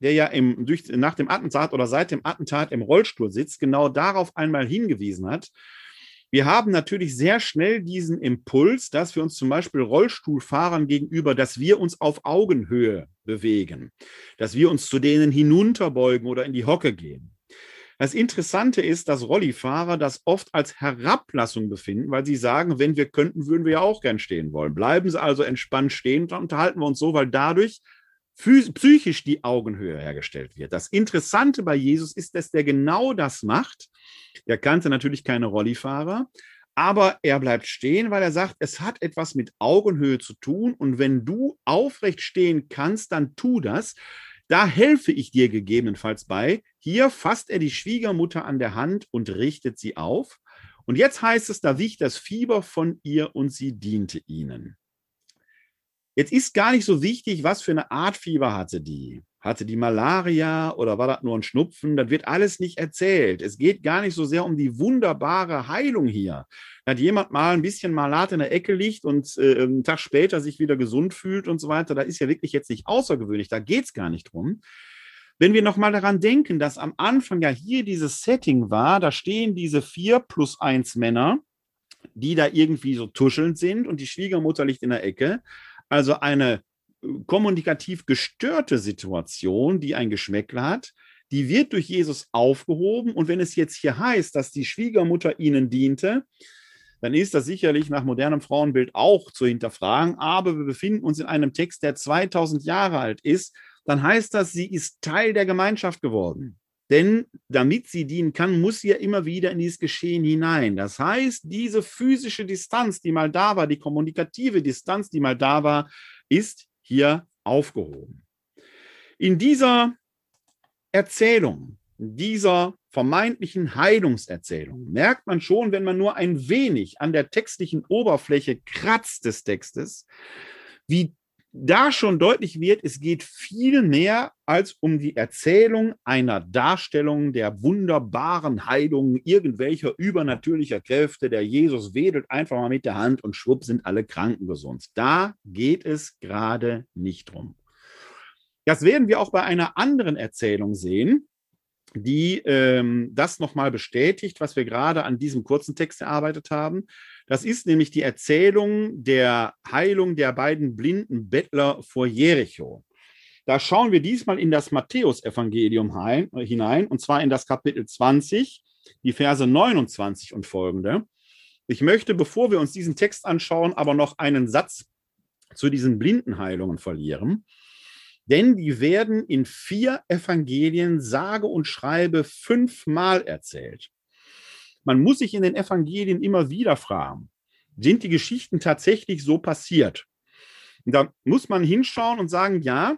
der ja im, durch, nach dem Attentat oder seit dem Attentat im Rollstuhl sitzt, genau darauf einmal hingewiesen hat. Wir haben natürlich sehr schnell diesen Impuls, dass wir uns zum Beispiel Rollstuhlfahrern gegenüber, dass wir uns auf Augenhöhe bewegen, dass wir uns zu denen hinunterbeugen oder in die Hocke gehen. Das Interessante ist, dass Rollifahrer das oft als Herablassung befinden, weil sie sagen, wenn wir könnten, würden wir ja auch gern stehen wollen. Bleiben Sie also entspannt stehen, dann unterhalten wir uns so, weil dadurch psychisch die Augenhöhe hergestellt wird. Das Interessante bei Jesus ist, dass der genau das macht. Er kannte natürlich keine Rollifahrer, aber er bleibt stehen, weil er sagt, es hat etwas mit Augenhöhe zu tun und wenn du aufrecht stehen kannst, dann tu das. Da helfe ich dir gegebenenfalls bei. Hier fasst er die Schwiegermutter an der Hand und richtet sie auf. Und jetzt heißt es, da wich das Fieber von ihr und sie diente ihnen. Jetzt ist gar nicht so wichtig, was für eine Art Fieber hatte die. Hatte die Malaria oder war das nur ein Schnupfen? Das wird alles nicht erzählt. Es geht gar nicht so sehr um die wunderbare Heilung hier. Hat jemand mal ein bisschen Malat in der Ecke liegt und äh, einen Tag später sich wieder gesund fühlt und so weiter, da ist ja wirklich jetzt nicht außergewöhnlich. Da geht es gar nicht drum. Wenn wir nochmal daran denken, dass am Anfang ja hier dieses Setting war, da stehen diese vier plus eins Männer, die da irgendwie so tuschelnd sind und die Schwiegermutter liegt in der Ecke. Also eine kommunikativ gestörte Situation, die ein Geschmäckler hat, die wird durch Jesus aufgehoben. Und wenn es jetzt hier heißt, dass die Schwiegermutter ihnen diente, dann ist das sicherlich nach modernem Frauenbild auch zu hinterfragen. Aber wir befinden uns in einem Text, der 2000 Jahre alt ist dann heißt das, sie ist Teil der Gemeinschaft geworden. Denn damit sie dienen kann, muss sie ja immer wieder in dieses Geschehen hinein. Das heißt, diese physische Distanz, die mal da war, die kommunikative Distanz, die mal da war, ist hier aufgehoben. In dieser Erzählung, dieser vermeintlichen Heilungserzählung, merkt man schon, wenn man nur ein wenig an der textlichen Oberfläche kratzt des Textes, wie da schon deutlich wird, es geht viel mehr als um die Erzählung einer Darstellung der wunderbaren Heilung irgendwelcher übernatürlicher Kräfte. Der Jesus wedelt einfach mal mit der Hand und schwupp sind alle Kranken gesund. Da geht es gerade nicht drum. Das werden wir auch bei einer anderen Erzählung sehen, die ähm, das nochmal bestätigt, was wir gerade an diesem kurzen Text erarbeitet haben. Das ist nämlich die Erzählung der Heilung der beiden blinden Bettler vor Jericho. Da schauen wir diesmal in das Matthäusevangelium hinein, und zwar in das Kapitel 20, die Verse 29 und folgende. Ich möchte, bevor wir uns diesen Text anschauen, aber noch einen Satz zu diesen Blindenheilungen verlieren. Denn die werden in vier Evangelien sage und schreibe fünfmal erzählt. Man muss sich in den Evangelien immer wieder fragen, sind die Geschichten tatsächlich so passiert? Und da muss man hinschauen und sagen, ja,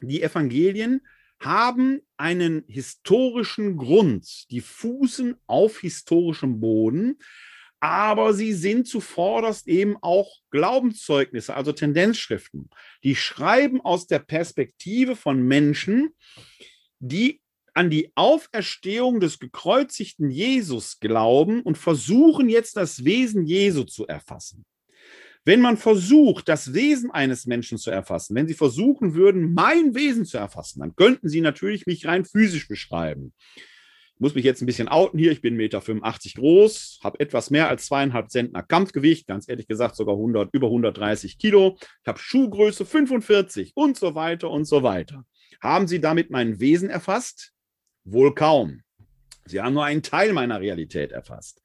die Evangelien haben einen historischen Grund, die fußen auf historischem Boden, aber sie sind zuvorderst eben auch Glaubenszeugnisse, also Tendenzschriften. Die schreiben aus der Perspektive von Menschen, die an die Auferstehung des gekreuzigten Jesus glauben und versuchen jetzt das Wesen Jesu zu erfassen. Wenn man versucht, das Wesen eines Menschen zu erfassen, wenn Sie versuchen würden, mein Wesen zu erfassen, dann könnten Sie natürlich mich rein physisch beschreiben. Ich muss mich jetzt ein bisschen outen hier. Ich bin 1,85 Meter groß, habe etwas mehr als zweieinhalb Zentner Kampfgewicht, ganz ehrlich gesagt sogar 100, über 130 Kilo. Ich habe Schuhgröße 45 und so weiter und so weiter. Haben Sie damit mein Wesen erfasst? Wohl kaum. Sie haben nur einen Teil meiner Realität erfasst.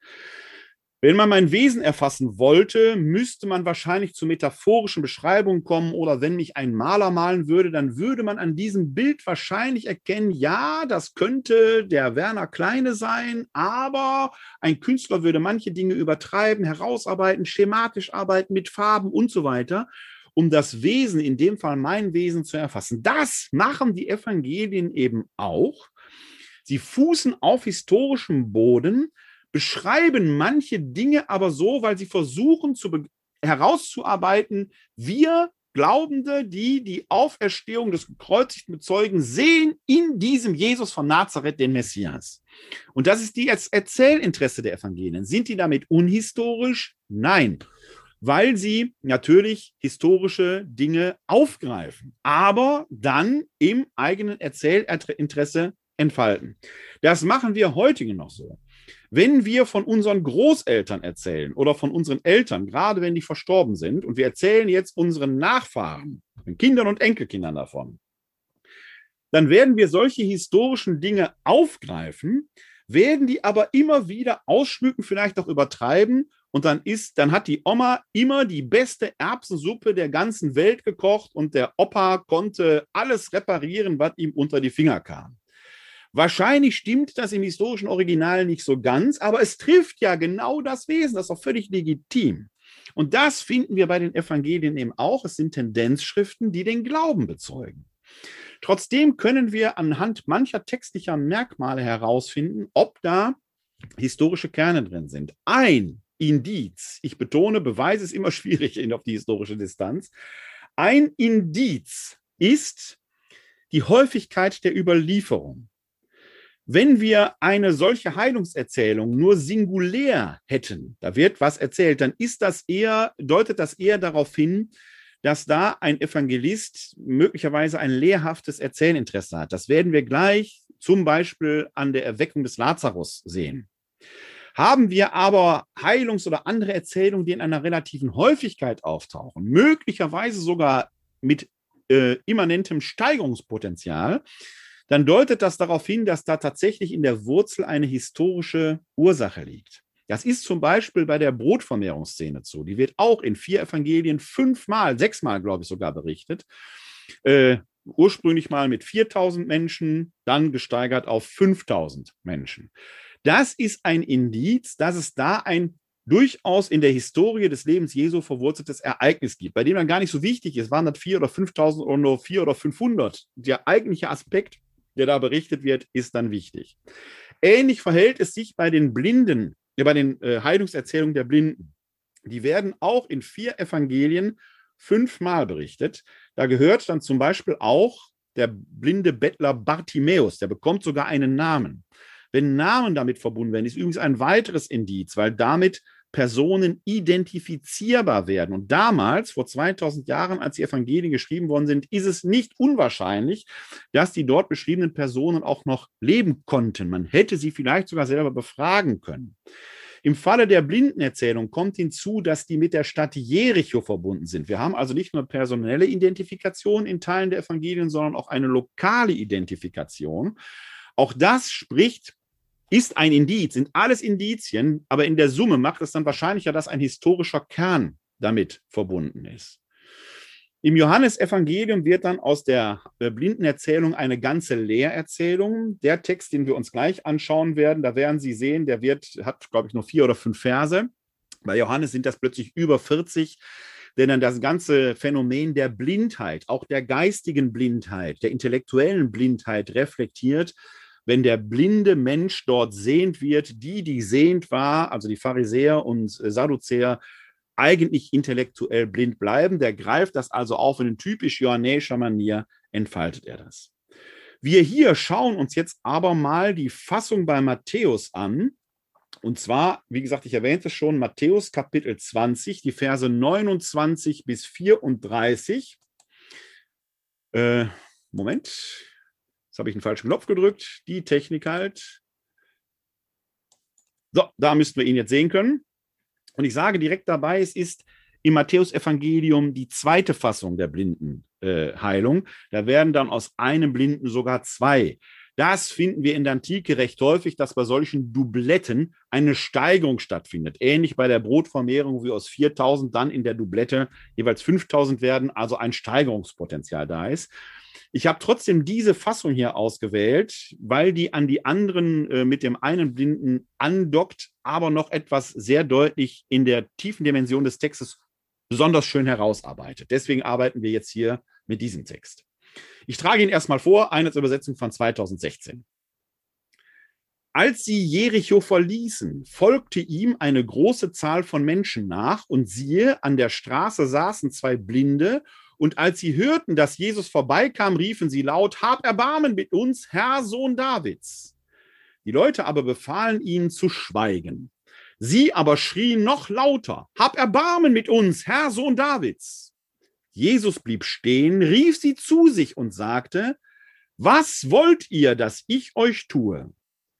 Wenn man mein Wesen erfassen wollte, müsste man wahrscheinlich zu metaphorischen Beschreibungen kommen oder wenn mich ein Maler malen würde, dann würde man an diesem Bild wahrscheinlich erkennen, ja, das könnte der Werner Kleine sein, aber ein Künstler würde manche Dinge übertreiben, herausarbeiten, schematisch arbeiten mit Farben und so weiter, um das Wesen, in dem Fall mein Wesen zu erfassen. Das machen die Evangelien eben auch. Sie fußen auf historischem Boden, beschreiben manche Dinge aber so, weil sie versuchen zu herauszuarbeiten, wir Glaubende, die die Auferstehung des Gekreuzigten bezeugen, sehen in diesem Jesus von Nazareth den Messias. Und das ist die Erzählinteresse der Evangelien. Sind die damit unhistorisch? Nein, weil sie natürlich historische Dinge aufgreifen, aber dann im eigenen Erzählinteresse entfalten. Das machen wir heute noch so. Wenn wir von unseren Großeltern erzählen oder von unseren Eltern, gerade wenn die verstorben sind, und wir erzählen jetzt unseren Nachfahren, den Kindern und Enkelkindern davon, dann werden wir solche historischen Dinge aufgreifen, werden die aber immer wieder ausschmücken, vielleicht auch übertreiben. Und dann ist, dann hat die Oma immer die beste Erbsensuppe der ganzen Welt gekocht und der Opa konnte alles reparieren, was ihm unter die Finger kam. Wahrscheinlich stimmt das im historischen Original nicht so ganz, aber es trifft ja genau das Wesen. Das ist auch völlig legitim. Und das finden wir bei den Evangelien eben auch. Es sind Tendenzschriften, die den Glauben bezeugen. Trotzdem können wir anhand mancher textlicher Merkmale herausfinden, ob da historische Kerne drin sind. Ein Indiz, ich betone, Beweis ist immer schwierig auf die historische Distanz. Ein Indiz ist die Häufigkeit der Überlieferung. Wenn wir eine solche Heilungserzählung nur singulär hätten, da wird was erzählt, dann ist das eher, deutet das eher darauf hin, dass da ein Evangelist möglicherweise ein lehrhaftes Erzählinteresse hat. Das werden wir gleich zum Beispiel an der Erweckung des Lazarus sehen. Haben wir aber Heilungs- oder andere Erzählungen, die in einer relativen Häufigkeit auftauchen, möglicherweise sogar mit äh, immanentem Steigerungspotenzial, dann deutet das darauf hin, dass da tatsächlich in der Wurzel eine historische Ursache liegt. Das ist zum Beispiel bei der Brotvermehrungsszene so. Die wird auch in vier Evangelien fünfmal, sechsmal, glaube ich, sogar berichtet. Äh, ursprünglich mal mit 4000 Menschen, dann gesteigert auf 5000 Menschen. Das ist ein Indiz, dass es da ein durchaus in der Historie des Lebens Jesu verwurzeltes Ereignis gibt, bei dem dann gar nicht so wichtig ist, waren das vier oder 5000 oder nur vier oder 500. Der eigentliche Aspekt, der da berichtet wird, ist dann wichtig. Ähnlich verhält es sich bei den Blinden ja, bei den äh, Heilungserzählungen der Blinden. Die werden auch in vier Evangelien fünfmal berichtet. Da gehört dann zum Beispiel auch der blinde Bettler Bartimäus, der bekommt sogar einen Namen. Wenn Namen damit verbunden werden, ist übrigens ein weiteres Indiz, weil damit Personen identifizierbar werden. Und damals, vor 2000 Jahren, als die Evangelien geschrieben worden sind, ist es nicht unwahrscheinlich, dass die dort beschriebenen Personen auch noch leben konnten. Man hätte sie vielleicht sogar selber befragen können. Im Falle der Blindenerzählung kommt hinzu, dass die mit der Stadt Jericho verbunden sind. Wir haben also nicht nur personelle Identifikation in Teilen der Evangelien, sondern auch eine lokale Identifikation. Auch das spricht ist ein Indiz, sind alles Indizien, aber in der Summe macht es dann wahrscheinlicher, dass ein historischer Kern damit verbunden ist. Im Johannesevangelium wird dann aus der äh, Blindenerzählung eine ganze Lehrerzählung. Der Text, den wir uns gleich anschauen werden, da werden Sie sehen, der wird, hat, glaube ich, nur vier oder fünf Verse. Bei Johannes sind das plötzlich über 40 denn dann das ganze Phänomen der Blindheit, auch der geistigen Blindheit, der intellektuellen Blindheit reflektiert wenn der blinde Mensch dort sehend wird, die, die sehend war, also die Pharisäer und äh, Sadduzäer, eigentlich intellektuell blind bleiben. Der greift das also auf in typisch johannäischer Manier, entfaltet er das. Wir hier schauen uns jetzt aber mal die Fassung bei Matthäus an. Und zwar, wie gesagt, ich erwähnte schon, Matthäus Kapitel 20, die Verse 29 bis 34. Äh, Moment, Jetzt habe ich einen falschen Knopf gedrückt. Die Technik halt. So, da müssten wir ihn jetzt sehen können. Und ich sage direkt dabei, es ist im Matthäusevangelium die zweite Fassung der Blindenheilung. Äh, da werden dann aus einem Blinden sogar zwei. Das finden wir in der Antike recht häufig, dass bei solchen Dubletten eine Steigerung stattfindet. Ähnlich bei der Brotvermehrung, wie aus 4000 dann in der Dublette jeweils 5000 werden, also ein Steigerungspotenzial da ist. Ich habe trotzdem diese Fassung hier ausgewählt, weil die an die anderen äh, mit dem einen Blinden andockt, aber noch etwas sehr deutlich in der tiefen Dimension des Textes besonders schön herausarbeitet. Deswegen arbeiten wir jetzt hier mit diesem Text. Ich trage ihn erstmal vor, eine Übersetzung von 2016. Als sie Jericho verließen, folgte ihm eine große Zahl von Menschen nach, und siehe, an der Straße saßen zwei Blinde und als sie hörten, dass Jesus vorbeikam, riefen sie laut, Hab Erbarmen mit uns, Herr Sohn Davids. Die Leute aber befahlen ihnen zu schweigen. Sie aber schrien noch lauter, Hab Erbarmen mit uns, Herr Sohn Davids. Jesus blieb stehen, rief sie zu sich und sagte, Was wollt ihr, dass ich euch tue?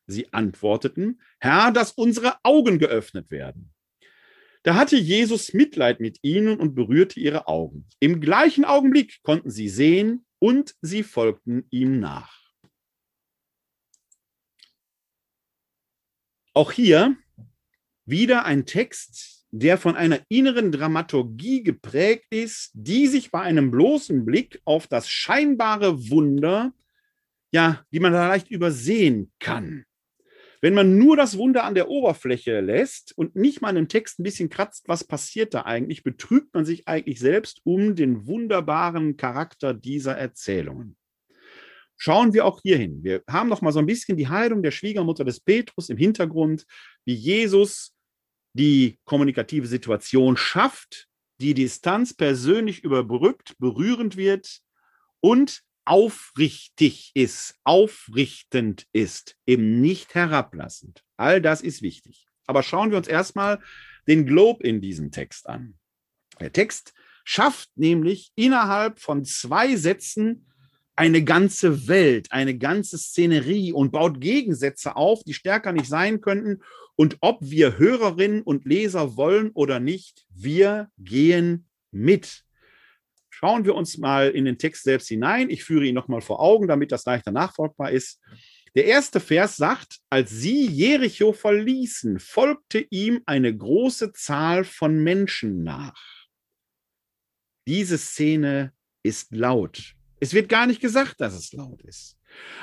Sie antworteten, Herr, dass unsere Augen geöffnet werden. Da hatte Jesus Mitleid mit ihnen und berührte ihre Augen. Im gleichen Augenblick konnten sie sehen und sie folgten ihm nach. Auch hier wieder ein Text, der von einer inneren Dramaturgie geprägt ist, die sich bei einem bloßen Blick auf das scheinbare Wunder, ja, die man da leicht übersehen kann. Wenn man nur das Wunder an der Oberfläche lässt und nicht mal im Text ein bisschen kratzt, was passiert da eigentlich, betrügt man sich eigentlich selbst um den wunderbaren Charakter dieser Erzählungen. Schauen wir auch hier hin. Wir haben noch mal so ein bisschen die Heilung der Schwiegermutter des Petrus im Hintergrund, wie Jesus die kommunikative Situation schafft, die Distanz persönlich überbrückt, berührend wird und aufrichtig ist, aufrichtend ist, eben nicht herablassend. All das ist wichtig. Aber schauen wir uns erstmal den Globe in diesem Text an. Der Text schafft nämlich innerhalb von zwei Sätzen eine ganze Welt, eine ganze Szenerie und baut Gegensätze auf, die stärker nicht sein könnten. Und ob wir Hörerinnen und Leser wollen oder nicht, wir gehen mit. Schauen wir uns mal in den Text selbst hinein. Ich führe ihn nochmal vor Augen, damit das leichter nachfolgbar ist. Der erste Vers sagt, als sie Jericho verließen, folgte ihm eine große Zahl von Menschen nach. Diese Szene ist laut. Es wird gar nicht gesagt, dass es laut ist.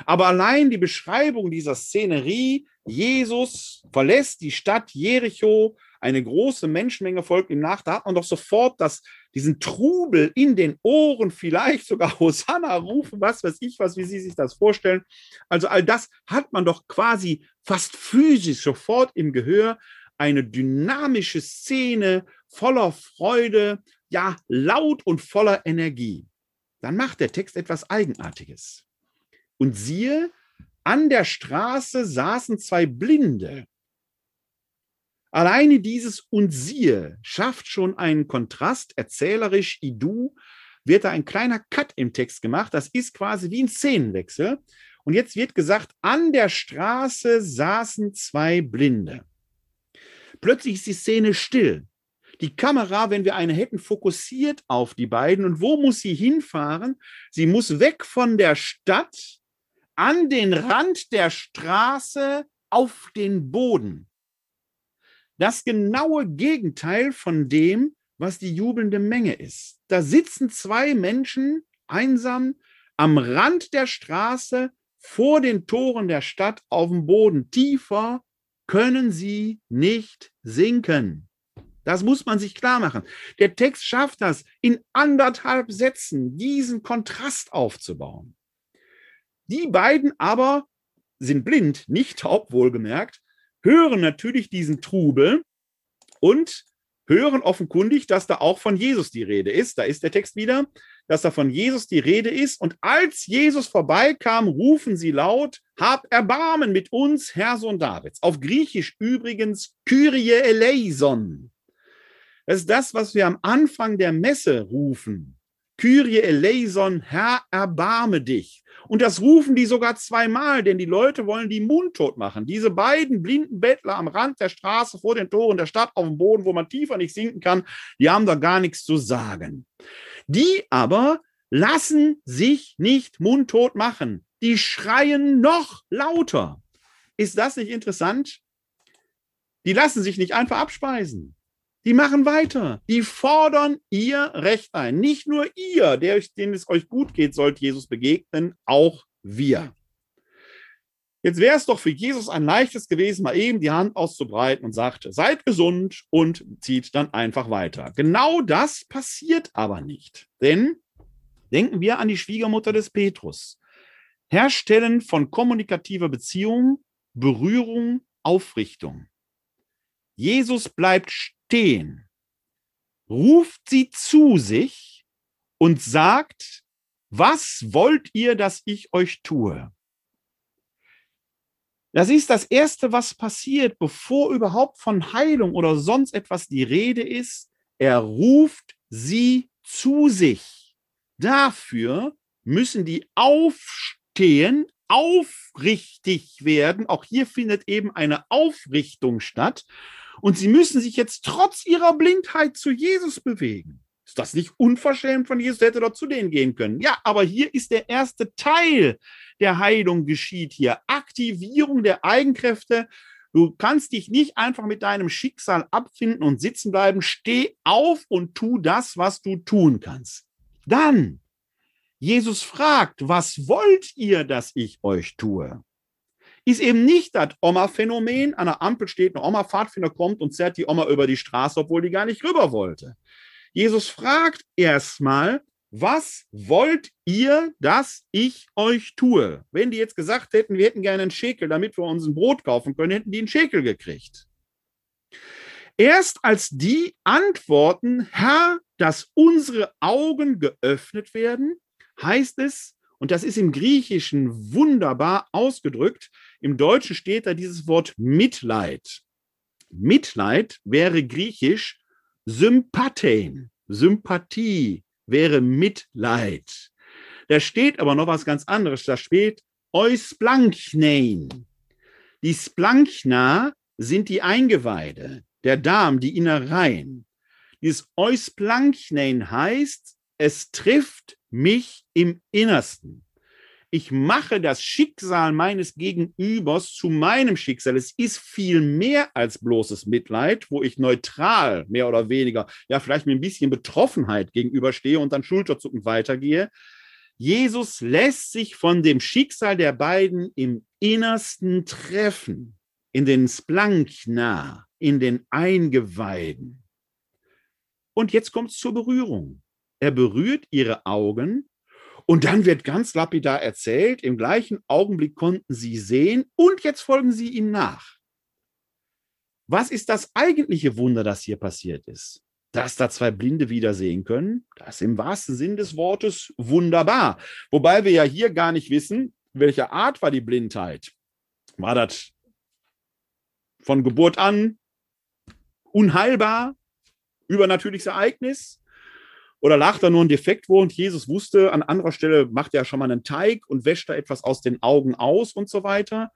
Aber allein die Beschreibung dieser Szenerie, Jesus verlässt die Stadt Jericho, eine große Menschenmenge folgt ihm nach, da hat man doch sofort das, diesen Trubel in den Ohren, vielleicht sogar Hosanna rufen, was weiß ich, was, wie Sie sich das vorstellen. Also all das hat man doch quasi fast physisch sofort im Gehör. Eine dynamische Szene voller Freude, ja, laut und voller Energie. Dann macht der Text etwas Eigenartiges. Und siehe, an der Straße saßen zwei Blinde. Alleine dieses und siehe schafft schon einen Kontrast, erzählerisch, idu, wird da ein kleiner Cut im Text gemacht. Das ist quasi wie ein Szenenwechsel. Und jetzt wird gesagt, an der Straße saßen zwei Blinde. Plötzlich ist die Szene still. Die Kamera, wenn wir eine hätten, fokussiert auf die beiden. Und wo muss sie hinfahren? Sie muss weg von der Stadt an den Rand der Straße auf den Boden das genaue Gegenteil von dem, was die jubelnde Menge ist. Da sitzen zwei Menschen einsam am Rand der Straße vor den Toren der Stadt auf dem Boden. Tiefer können sie nicht sinken. Das muss man sich klar machen. Der Text schafft das, in anderthalb Sätzen diesen Kontrast aufzubauen. Die beiden aber sind blind, nicht taub wohlgemerkt, hören natürlich diesen Trubel und hören offenkundig, dass da auch von Jesus die Rede ist. Da ist der Text wieder, dass da von Jesus die Rede ist. Und als Jesus vorbeikam, rufen sie laut, hab Erbarmen mit uns, Herr Sohn Davids. Auf Griechisch übrigens Kyrie eleison. Das ist das, was wir am Anfang der Messe rufen. Kyrie eleison, Herr, erbarme dich. Und das rufen die sogar zweimal, denn die Leute wollen die mundtot machen. Diese beiden blinden Bettler am Rand der Straße vor den Toren der Stadt auf dem Boden, wo man tiefer nicht sinken kann, die haben da gar nichts zu sagen. Die aber lassen sich nicht mundtot machen. Die schreien noch lauter. Ist das nicht interessant? Die lassen sich nicht einfach abspeisen. Die machen weiter. Die fordern ihr Recht ein. Nicht nur ihr, der, denen es euch gut geht, sollt Jesus begegnen, auch wir. Jetzt wäre es doch für Jesus ein leichtes gewesen, mal eben die Hand auszubreiten und sagt, seid gesund und zieht dann einfach weiter. Genau das passiert aber nicht. Denn denken wir an die Schwiegermutter des Petrus. Herstellen von kommunikativer Beziehung, Berührung, Aufrichtung. Jesus bleibt stehen, ruft sie zu sich und sagt, was wollt ihr, dass ich euch tue? Das ist das Erste, was passiert, bevor überhaupt von Heilung oder sonst etwas die Rede ist. Er ruft sie zu sich. Dafür müssen die aufstehen, aufrichtig werden. Auch hier findet eben eine Aufrichtung statt. Und sie müssen sich jetzt trotz ihrer Blindheit zu Jesus bewegen. Ist das nicht unverschämt von Jesus? Er hätte doch zu denen gehen können. Ja, aber hier ist der erste Teil der Heilung geschieht hier. Aktivierung der Eigenkräfte Du kannst dich nicht einfach mit deinem Schicksal abfinden und sitzen bleiben. Steh auf und tu das, was du tun kannst. Dann, Jesus fragt, was wollt ihr, dass ich euch tue? Ist eben nicht das Oma-Phänomen, an der Ampel steht eine Oma, Pfadfinder kommt und zerrt die Oma über die Straße, obwohl die gar nicht rüber wollte. Jesus fragt erstmal, was wollt ihr, dass ich euch tue? Wenn die jetzt gesagt hätten, wir hätten gerne einen Schäkel, damit wir uns ein Brot kaufen können, hätten die einen Schäkel gekriegt. Erst als die antworten, Herr, dass unsere Augen geöffnet werden, heißt es, und das ist im Griechischen wunderbar ausgedrückt, im Deutschen steht da dieses Wort Mitleid. Mitleid wäre griechisch Sympathein, Sympathie, wäre Mitleid. Da steht aber noch was ganz anderes. Da steht Eusplanknein. Die Splankna sind die Eingeweide, der Darm, die Innereien. Dieses Eusplanknein heißt, es trifft mich im Innersten ich mache das Schicksal meines Gegenübers zu meinem Schicksal. Es ist viel mehr als bloßes Mitleid, wo ich neutral, mehr oder weniger, ja, vielleicht mit ein bisschen Betroffenheit gegenüberstehe und dann schulterzuckend weitergehe. Jesus lässt sich von dem Schicksal der beiden im Innersten treffen, in den Splankna, in den Eingeweiden. Und jetzt kommt es zur Berührung. Er berührt ihre Augen und dann wird ganz lapidar erzählt, im gleichen Augenblick konnten sie sehen und jetzt folgen sie ihm nach. Was ist das eigentliche Wunder, das hier passiert ist? Dass da zwei Blinde wieder sehen können, das ist im wahrsten Sinn des Wortes wunderbar. Wobei wir ja hier gar nicht wissen, welche Art war die Blindheit. War das von Geburt an unheilbar, übernatürliches Ereignis? Oder lag da nur ein Defekt wo und Jesus wusste, an anderer Stelle macht er schon mal einen Teig und wäscht da etwas aus den Augen aus und so weiter?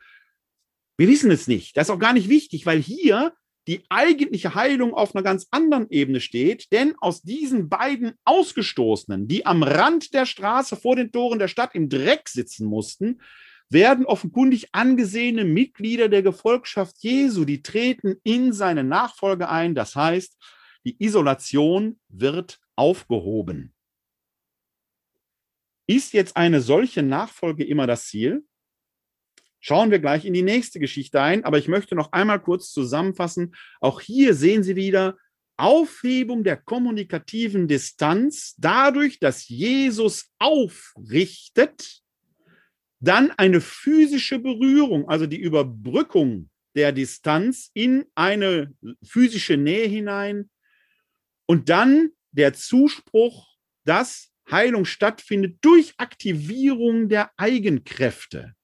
Wir wissen es nicht. Das ist auch gar nicht wichtig, weil hier die eigentliche Heilung auf einer ganz anderen Ebene steht, denn aus diesen beiden Ausgestoßenen, die am Rand der Straße vor den Toren der Stadt im Dreck sitzen mussten, werden offenkundig angesehene Mitglieder der Gefolgschaft Jesu, die treten in seine Nachfolge ein. Das heißt, die Isolation wird aufgehoben. Ist jetzt eine solche Nachfolge immer das Ziel? Schauen wir gleich in die nächste Geschichte ein, aber ich möchte noch einmal kurz zusammenfassen. Auch hier sehen Sie wieder Aufhebung der kommunikativen Distanz dadurch, dass Jesus aufrichtet, dann eine physische Berührung, also die Überbrückung der Distanz in eine physische Nähe hinein und dann der Zuspruch, dass Heilung stattfindet durch Aktivierung der Eigenkräfte.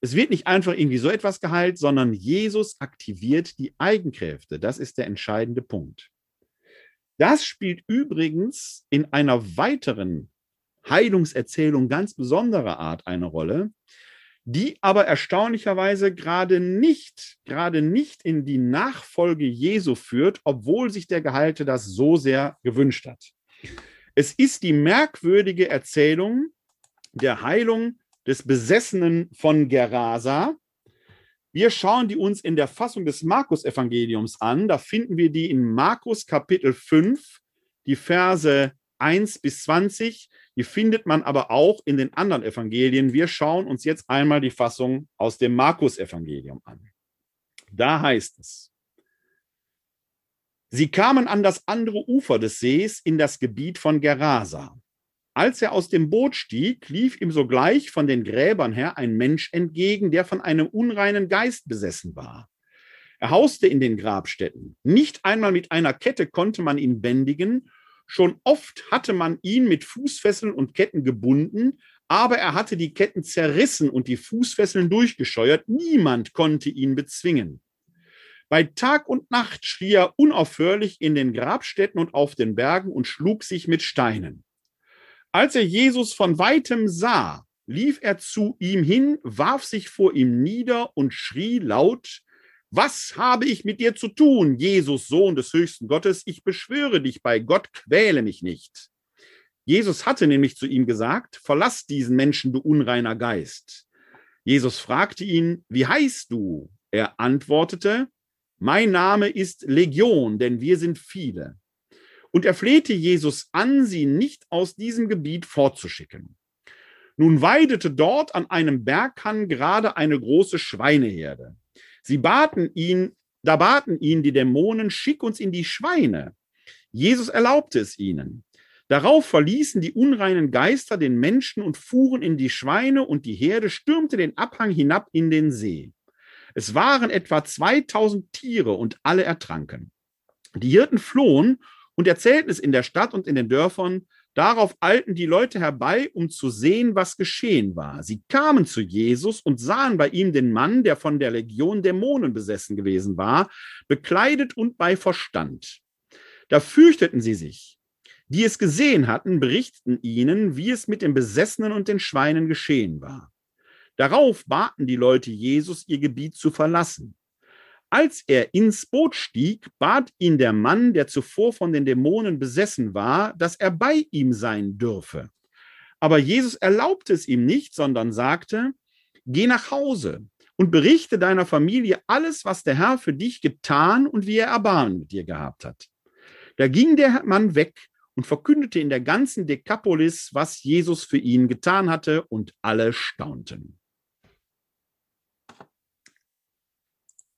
Es wird nicht einfach irgendwie so etwas geheilt, sondern Jesus aktiviert die Eigenkräfte. Das ist der entscheidende Punkt. Das spielt übrigens in einer weiteren Heilungserzählung ganz besonderer Art eine Rolle, die aber erstaunlicherweise gerade nicht, gerade nicht in die Nachfolge Jesu führt, obwohl sich der Geheilte das so sehr gewünscht hat. Es ist die merkwürdige Erzählung der Heilung des Besessenen von Gerasa. Wir schauen die uns in der Fassung des Markus-Evangeliums an. Da finden wir die in Markus Kapitel 5, die Verse 1 bis 20. Die findet man aber auch in den anderen Evangelien. Wir schauen uns jetzt einmal die Fassung aus dem Markus-Evangelium an. Da heißt es, Sie kamen an das andere Ufer des Sees in das Gebiet von Gerasa. Als er aus dem Boot stieg, lief ihm sogleich von den Gräbern her ein Mensch entgegen, der von einem unreinen Geist besessen war. Er hauste in den Grabstätten. Nicht einmal mit einer Kette konnte man ihn bändigen, Schon oft hatte man ihn mit Fußfesseln und Ketten gebunden, aber er hatte die Ketten zerrissen und die Fußfesseln durchgescheuert. Niemand konnte ihn bezwingen. Bei Tag und Nacht schrie er unaufhörlich in den Grabstätten und auf den Bergen und schlug sich mit Steinen. Als er Jesus von weitem sah, lief er zu ihm hin, warf sich vor ihm nieder und schrie laut, was habe ich mit dir zu tun, Jesus, Sohn des höchsten Gottes? Ich beschwöre dich bei Gott, quäle mich nicht. Jesus hatte nämlich zu ihm gesagt, verlass diesen Menschen, du unreiner Geist. Jesus fragte ihn, wie heißt du? Er antwortete, mein Name ist Legion, denn wir sind viele. Und er flehte Jesus an, sie nicht aus diesem Gebiet fortzuschicken. Nun weidete dort an einem Berghang gerade eine große Schweineherde. Sie baten ihn, da baten ihn die Dämonen, schick uns in die Schweine. Jesus erlaubte es ihnen. Darauf verließen die unreinen Geister den Menschen und fuhren in die Schweine, und die Herde stürmte den Abhang hinab in den See. Es waren etwa 2000 Tiere und alle ertranken. Die Hirten flohen und erzählten es in der Stadt und in den Dörfern. Darauf eilten die Leute herbei, um zu sehen, was geschehen war. Sie kamen zu Jesus und sahen bei ihm den Mann, der von der Legion Dämonen besessen gewesen war, bekleidet und bei Verstand. Da fürchteten sie sich. Die es gesehen hatten, berichteten ihnen, wie es mit den Besessenen und den Schweinen geschehen war. Darauf baten die Leute Jesus, ihr Gebiet zu verlassen. Als er ins Boot stieg, bat ihn der Mann, der zuvor von den Dämonen besessen war, dass er bei ihm sein dürfe. Aber Jesus erlaubte es ihm nicht, sondern sagte, Geh nach Hause und berichte deiner Familie alles, was der Herr für dich getan und wie er Erbarmen mit dir gehabt hat. Da ging der Mann weg und verkündete in der ganzen Dekapolis, was Jesus für ihn getan hatte, und alle staunten.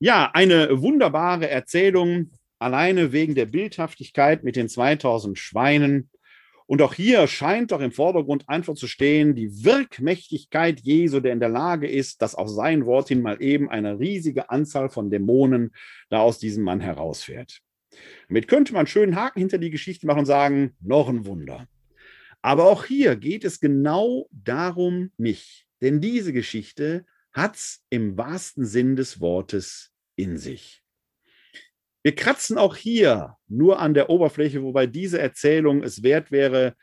Ja, eine wunderbare Erzählung, alleine wegen der Bildhaftigkeit mit den 2000 Schweinen. Und auch hier scheint doch im Vordergrund einfach zu stehen, die Wirkmächtigkeit Jesu, der in der Lage ist, dass auf sein Wort hin mal eben eine riesige Anzahl von Dämonen da aus diesem Mann herausfährt. Damit könnte man schönen Haken hinter die Geschichte machen und sagen, noch ein Wunder. Aber auch hier geht es genau darum nicht. Denn diese Geschichte hat es im wahrsten Sinn des Wortes in sich. Wir kratzen auch hier nur an der Oberfläche, wobei diese Erzählung es wert wäre,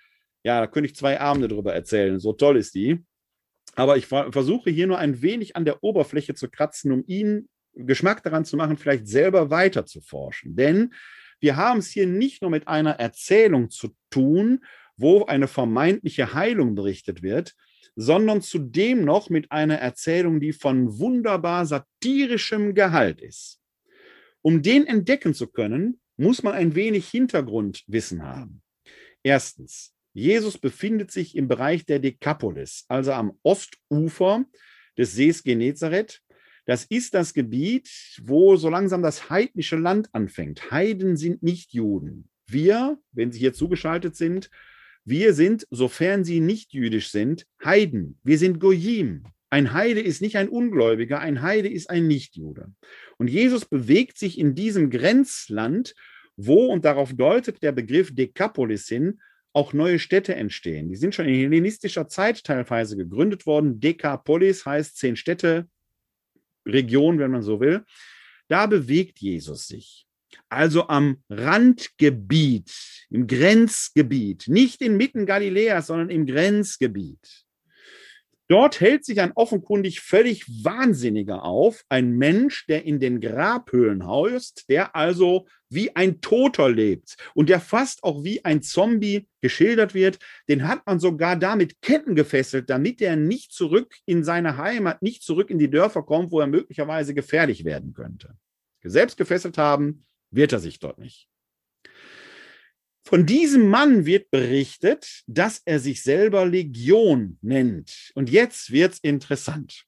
ja, da könnte ich zwei Abende drüber erzählen, so toll ist die. Aber ich versuche hier nur ein wenig an der Oberfläche zu kratzen, um Ihnen Geschmack daran zu machen, vielleicht selber weiter zu forschen. Denn wir haben es hier nicht nur mit einer Erzählung zu tun, wo eine vermeintliche Heilung berichtet wird, sondern zudem noch mit einer Erzählung, die von wunderbar satirischem Gehalt ist. Um den entdecken zu können, muss man ein wenig Hintergrundwissen haben. Erstens, Jesus befindet sich im Bereich der Dekapolis, also am Ostufer des Sees Genezareth. Das ist das Gebiet, wo so langsam das heidnische Land anfängt. Heiden sind nicht Juden. Wir, wenn Sie hier zugeschaltet sind, wir sind, sofern sie nicht jüdisch sind, Heiden. Wir sind Goyim. Ein Heide ist nicht ein Ungläubiger, ein Heide ist ein Nichtjude. Und Jesus bewegt sich in diesem Grenzland, wo, und darauf deutet der Begriff Dekapolis hin, auch neue Städte entstehen. Die sind schon in hellenistischer Zeit teilweise gegründet worden. Dekapolis heißt zehn Städte, Region, wenn man so will. Da bewegt Jesus sich also am Randgebiet, im Grenzgebiet, nicht inmitten Galiläas, sondern im Grenzgebiet. Dort hält sich ein offenkundig völlig Wahnsinniger auf, ein Mensch, der in den Grabhöhlen haust, der also wie ein Toter lebt und der fast auch wie ein Zombie geschildert wird. Den hat man sogar damit Ketten gefesselt, damit er nicht zurück in seine Heimat, nicht zurück in die Dörfer kommt, wo er möglicherweise gefährlich werden könnte. Selbst gefesselt haben, wird er sich dort nicht. Von diesem Mann wird berichtet, dass er sich selber Legion nennt. Und jetzt wird es interessant.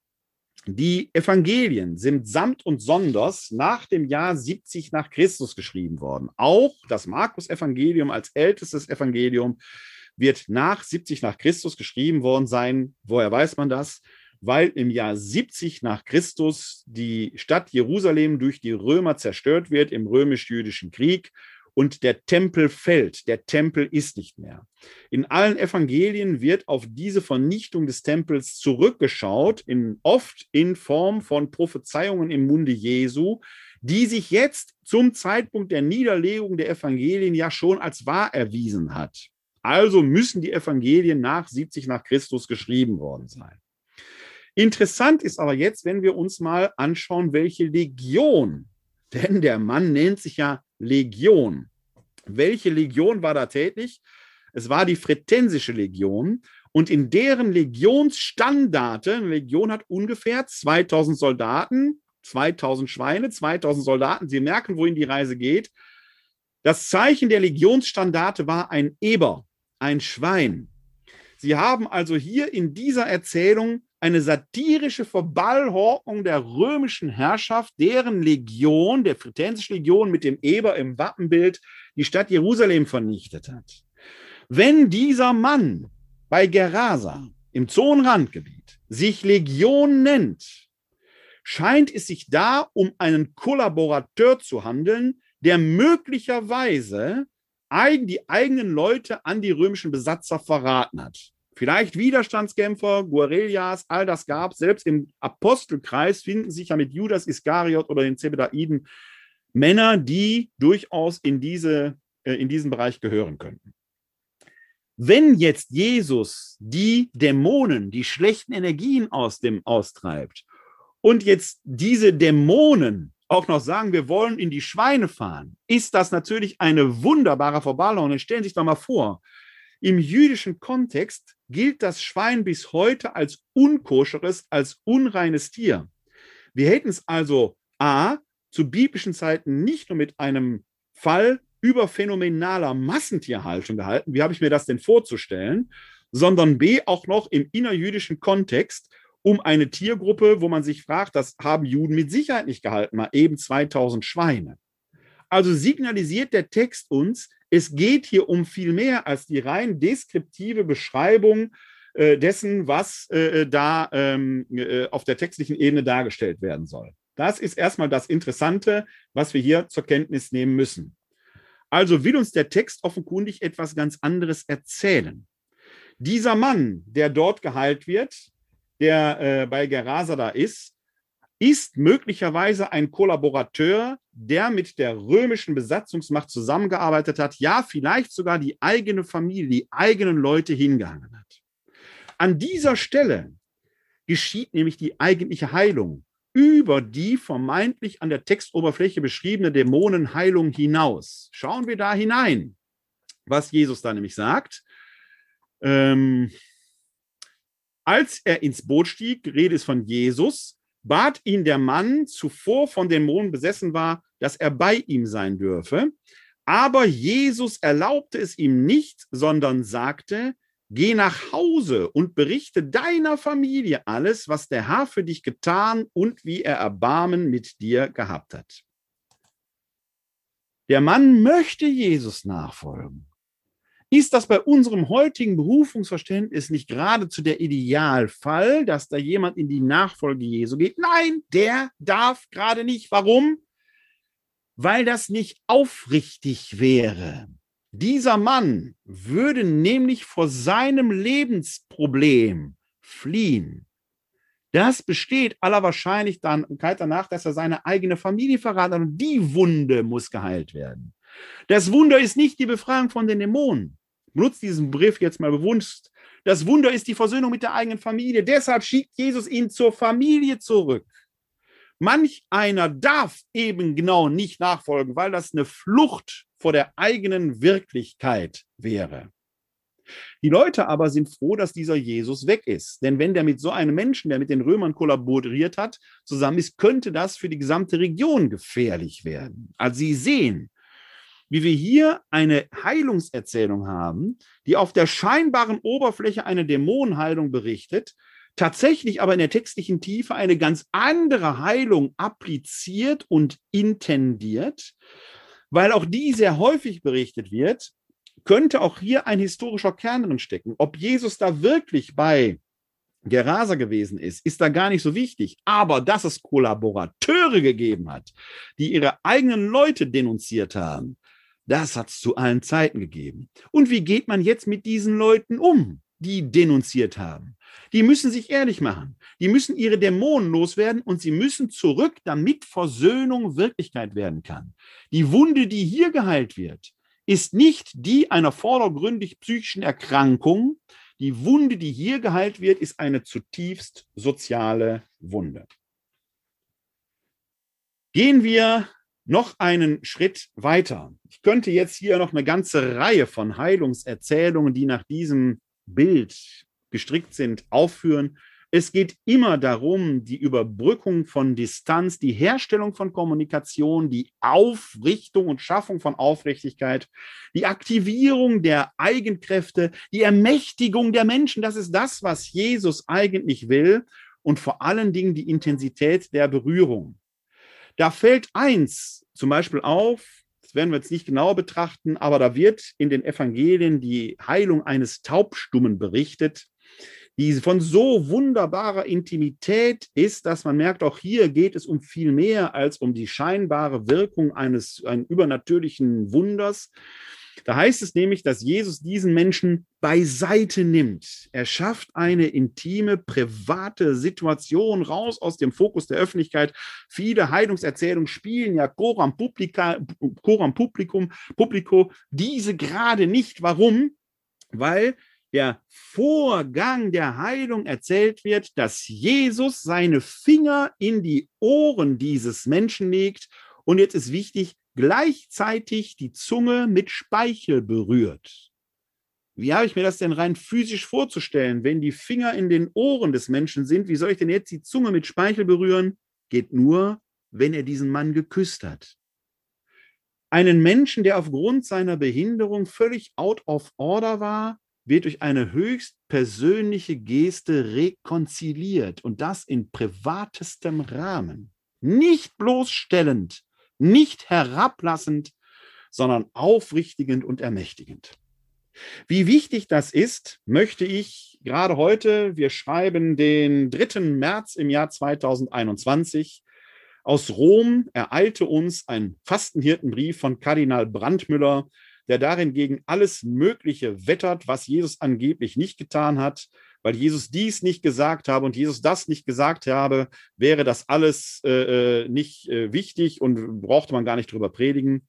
Die Evangelien sind samt und sonders nach dem Jahr 70 nach Christus geschrieben worden. Auch das Markus-Evangelium als ältestes Evangelium wird nach 70 nach Christus geschrieben worden sein. Woher weiß man das? Weil im Jahr 70 nach Christus die Stadt Jerusalem durch die Römer zerstört wird im römisch-jüdischen Krieg und der Tempel fällt. Der Tempel ist nicht mehr. In allen Evangelien wird auf diese Vernichtung des Tempels zurückgeschaut, in, oft in Form von Prophezeiungen im Munde Jesu, die sich jetzt zum Zeitpunkt der Niederlegung der Evangelien ja schon als wahr erwiesen hat. Also müssen die Evangelien nach 70 nach Christus geschrieben worden sein. Interessant ist aber jetzt, wenn wir uns mal anschauen, welche Legion, denn der Mann nennt sich ja Legion. Welche Legion war da tätig? Es war die Fretensische Legion und in deren Legionsstandarte, eine Legion hat ungefähr 2000 Soldaten, 2000 Schweine, 2000 Soldaten. Sie merken, wohin die Reise geht. Das Zeichen der Legionsstandarte war ein Eber, ein Schwein. Sie haben also hier in dieser Erzählung eine satirische Verballhornung der römischen Herrschaft, deren Legion, der Fretensische Legion mit dem Eber im Wappenbild, die Stadt Jerusalem vernichtet hat. Wenn dieser Mann bei Gerasa im Zonenrandgebiet sich Legion nennt, scheint es sich da um einen Kollaborateur zu handeln, der möglicherweise die eigenen Leute an die römischen Besatzer verraten hat. Vielleicht Widerstandskämpfer, Guerrillas, all das gab. Selbst im Apostelkreis finden sich ja mit Judas Iskariot oder den Zebedaiden Männer, die durchaus in, diese, äh, in diesen Bereich gehören könnten. Wenn jetzt Jesus die Dämonen, die schlechten Energien aus dem austreibt und jetzt diese Dämonen auch noch sagen, wir wollen in die Schweine fahren, ist das natürlich eine wunderbare Verballung. Stellen Sie sich doch mal vor, im jüdischen Kontext gilt das Schwein bis heute als unkoscheres, als unreines Tier. Wir hätten es also A, zu biblischen Zeiten nicht nur mit einem Fall über phänomenaler Massentierhaltung gehalten, wie habe ich mir das denn vorzustellen, sondern B, auch noch im innerjüdischen Kontext um eine Tiergruppe, wo man sich fragt, das haben Juden mit Sicherheit nicht gehalten, mal eben 2000 Schweine. Also signalisiert der Text uns, es geht hier um viel mehr als die rein deskriptive Beschreibung äh, dessen, was äh, da ähm, äh, auf der textlichen Ebene dargestellt werden soll. Das ist erstmal das Interessante, was wir hier zur Kenntnis nehmen müssen. Also will uns der Text offenkundig etwas ganz anderes erzählen. Dieser Mann, der dort geheilt wird, der äh, bei Gerasa da ist, ist möglicherweise ein Kollaborateur, der mit der römischen Besatzungsmacht zusammengearbeitet hat, ja, vielleicht sogar die eigene Familie, die eigenen Leute hingehangen hat. An dieser Stelle geschieht nämlich die eigentliche Heilung über die vermeintlich an der Textoberfläche beschriebene Dämonenheilung hinaus. Schauen wir da hinein, was Jesus da nämlich sagt. Ähm, als er ins Boot stieg, Rede ist von Jesus, bat ihn der Mann, zuvor von Dämonen besessen war, dass er bei ihm sein dürfe. Aber Jesus erlaubte es ihm nicht, sondern sagte, geh nach Hause und berichte deiner Familie alles, was der Herr für dich getan und wie er Erbarmen mit dir gehabt hat. Der Mann möchte Jesus nachfolgen. Ist das bei unserem heutigen Berufungsverständnis nicht geradezu der Idealfall, dass da jemand in die Nachfolge Jesu geht? Nein, der darf gerade nicht. Warum? Weil das nicht aufrichtig wäre. Dieser Mann würde nämlich vor seinem Lebensproblem fliehen. Das besteht aller Wahrscheinlichkeit danach, dass er seine eigene Familie verraten hat und die Wunde muss geheilt werden. Das Wunder ist nicht die Befreiung von den Dämonen. Benutzt diesen Brief jetzt mal bewusst. Das Wunder ist die Versöhnung mit der eigenen Familie. Deshalb schickt Jesus ihn zur Familie zurück. Manch einer darf eben genau nicht nachfolgen, weil das eine Flucht vor der eigenen Wirklichkeit wäre. Die Leute aber sind froh, dass dieser Jesus weg ist. Denn wenn der mit so einem Menschen, der mit den Römern kollaboriert hat, zusammen ist, könnte das für die gesamte Region gefährlich werden. Also sie sehen, wie wir hier eine Heilungserzählung haben, die auf der scheinbaren Oberfläche eine Dämonenheilung berichtet, tatsächlich aber in der textlichen Tiefe eine ganz andere Heilung appliziert und intendiert, weil auch die sehr häufig berichtet wird, könnte auch hier ein historischer Kern drin stecken. Ob Jesus da wirklich bei Gerasa gewesen ist, ist da gar nicht so wichtig. Aber dass es Kollaborateure gegeben hat, die ihre eigenen Leute denunziert haben, das hat es zu allen Zeiten gegeben. Und wie geht man jetzt mit diesen Leuten um, die denunziert haben? Die müssen sich ehrlich machen. Die müssen ihre Dämonen loswerden und sie müssen zurück, damit Versöhnung Wirklichkeit werden kann. Die Wunde, die hier geheilt wird, ist nicht die einer vordergründig psychischen Erkrankung. Die Wunde, die hier geheilt wird, ist eine zutiefst soziale Wunde. Gehen wir noch einen Schritt weiter. Ich könnte jetzt hier noch eine ganze Reihe von Heilungserzählungen, die nach diesem Bild gestrickt sind, aufführen. Es geht immer darum, die Überbrückung von Distanz, die Herstellung von Kommunikation, die Aufrichtung und Schaffung von Aufrichtigkeit, die Aktivierung der Eigenkräfte, die Ermächtigung der Menschen. Das ist das, was Jesus eigentlich will und vor allen Dingen die Intensität der Berührung. Da fällt eins zum Beispiel auf, das werden wir jetzt nicht genau betrachten, aber da wird in den Evangelien die Heilung eines Taubstummen berichtet die von so wunderbarer Intimität ist, dass man merkt, auch hier geht es um viel mehr als um die scheinbare Wirkung eines eines übernatürlichen Wunders. Da heißt es nämlich, dass Jesus diesen Menschen beiseite nimmt. Er schafft eine intime, private Situation raus aus dem Fokus der Öffentlichkeit. Viele Heilungserzählungen spielen ja Coram, Publica, Coram Publicum, Publico diese gerade nicht. Warum? Weil der Vorgang der Heilung erzählt wird, dass Jesus seine Finger in die Ohren dieses Menschen legt und jetzt ist wichtig, gleichzeitig die Zunge mit Speichel berührt. Wie habe ich mir das denn rein physisch vorzustellen? Wenn die Finger in den Ohren des Menschen sind, wie soll ich denn jetzt die Zunge mit Speichel berühren? Geht nur, wenn er diesen Mann geküsst hat. Einen Menschen, der aufgrund seiner Behinderung völlig out of order war, wird durch eine höchst persönliche Geste rekonziliert und das in privatestem Rahmen. Nicht bloßstellend, nicht herablassend, sondern aufrichtigend und ermächtigend. Wie wichtig das ist, möchte ich gerade heute, wir schreiben den 3. März im Jahr 2021, aus Rom ereilte uns ein Fastenhirtenbrief von Kardinal Brandmüller der darin gegen alles Mögliche wettert, was Jesus angeblich nicht getan hat. Weil Jesus dies nicht gesagt habe und Jesus das nicht gesagt habe, wäre das alles äh, äh, nicht äh, wichtig und brauchte man gar nicht drüber predigen.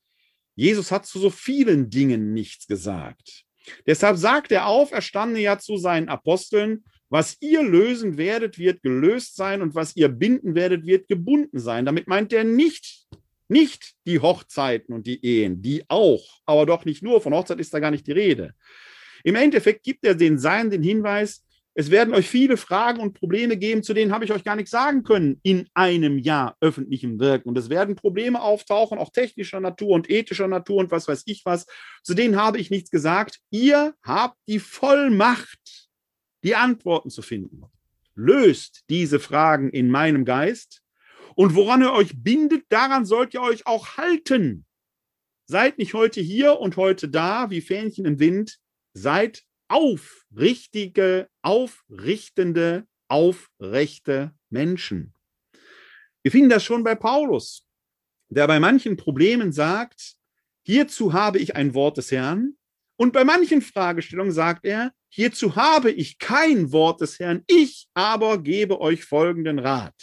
Jesus hat zu so vielen Dingen nichts gesagt. Deshalb sagt der Auferstandene ja zu seinen Aposteln, was ihr lösen werdet, wird gelöst sein und was ihr binden werdet, wird gebunden sein. Damit meint er nicht nicht die Hochzeiten und die Ehen, die auch, aber doch nicht nur, von Hochzeit ist da gar nicht die Rede. Im Endeffekt gibt er den Seinen den Hinweis, es werden euch viele Fragen und Probleme geben, zu denen habe ich euch gar nichts sagen können in einem Jahr öffentlichem Wirken. Und es werden Probleme auftauchen, auch technischer Natur und ethischer Natur und was weiß ich was. Zu denen habe ich nichts gesagt. Ihr habt die Vollmacht, die Antworten zu finden. Löst diese Fragen in meinem Geist und woran ihr euch bindet, daran sollt ihr euch auch halten. Seid nicht heute hier und heute da, wie Fähnchen im Wind. Seid aufrichtige, aufrichtende, aufrechte Menschen. Wir finden das schon bei Paulus, der bei manchen Problemen sagt, hierzu habe ich ein Wort des Herrn. Und bei manchen Fragestellungen sagt er, hierzu habe ich kein Wort des Herrn, ich aber gebe euch folgenden Rat.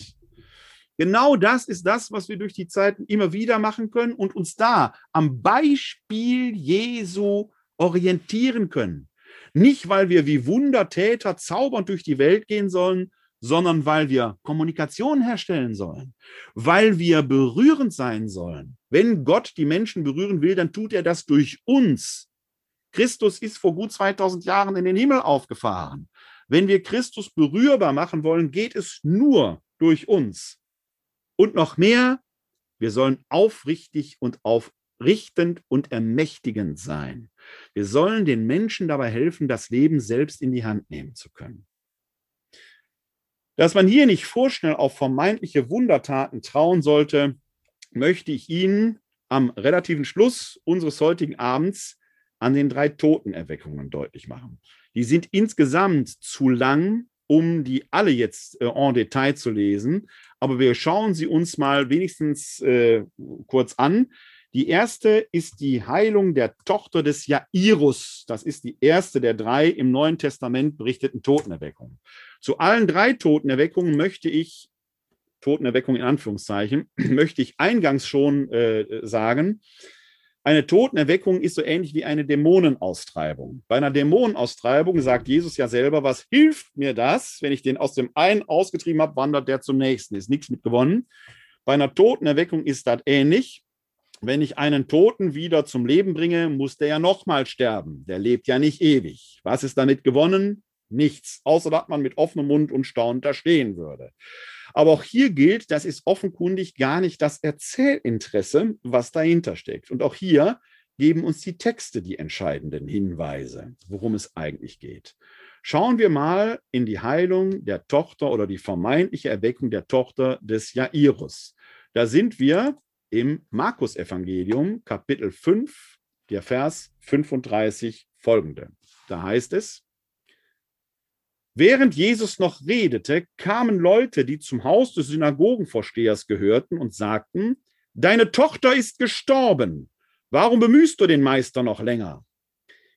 Genau das ist das, was wir durch die Zeiten immer wieder machen können und uns da am Beispiel Jesu orientieren können. Nicht, weil wir wie Wundertäter zaubernd durch die Welt gehen sollen, sondern weil wir Kommunikation herstellen sollen, weil wir berührend sein sollen. Wenn Gott die Menschen berühren will, dann tut er das durch uns. Christus ist vor gut 2000 Jahren in den Himmel aufgefahren. Wenn wir Christus berührbar machen wollen, geht es nur durch uns. Und noch mehr, wir sollen aufrichtig und aufrichtend und ermächtigend sein. Wir sollen den Menschen dabei helfen, das Leben selbst in die Hand nehmen zu können. Dass man hier nicht vorschnell auf vermeintliche Wundertaten trauen sollte, möchte ich Ihnen am relativen Schluss unseres heutigen Abends an den drei Totenerweckungen deutlich machen. Die sind insgesamt zu lang, um die alle jetzt äh, en Detail zu lesen, aber wir schauen sie uns mal wenigstens äh, kurz an. Die erste ist die Heilung der Tochter des Jairus. Das ist die erste der drei im Neuen Testament berichteten Totenerweckungen. Zu allen drei Totenerweckungen möchte ich, Totenerweckung in Anführungszeichen, möchte ich eingangs schon äh, sagen, eine Totenerweckung ist so ähnlich wie eine Dämonenaustreibung. Bei einer Dämonenaustreibung sagt Jesus ja selber, was hilft mir das? Wenn ich den aus dem einen ausgetrieben habe, wandert der zum nächsten. Ist nichts mit gewonnen. Bei einer Totenerweckung ist das ähnlich. Wenn ich einen Toten wieder zum Leben bringe, muss der ja nochmal sterben. Der lebt ja nicht ewig. Was ist damit gewonnen? Nichts, außer dass man mit offenem Mund und staunend da stehen würde. Aber auch hier gilt, das ist offenkundig gar nicht das Erzählinteresse, was dahinter steckt. Und auch hier geben uns die Texte die entscheidenden Hinweise, worum es eigentlich geht. Schauen wir mal in die Heilung der Tochter oder die vermeintliche Erweckung der Tochter des Jairus. Da sind wir im Markus-Evangelium, Kapitel 5, der Vers 35 folgende. Da heißt es, Während Jesus noch redete, kamen Leute, die zum Haus des Synagogenvorstehers gehörten und sagten, Deine Tochter ist gestorben. Warum bemühst du den Meister noch länger?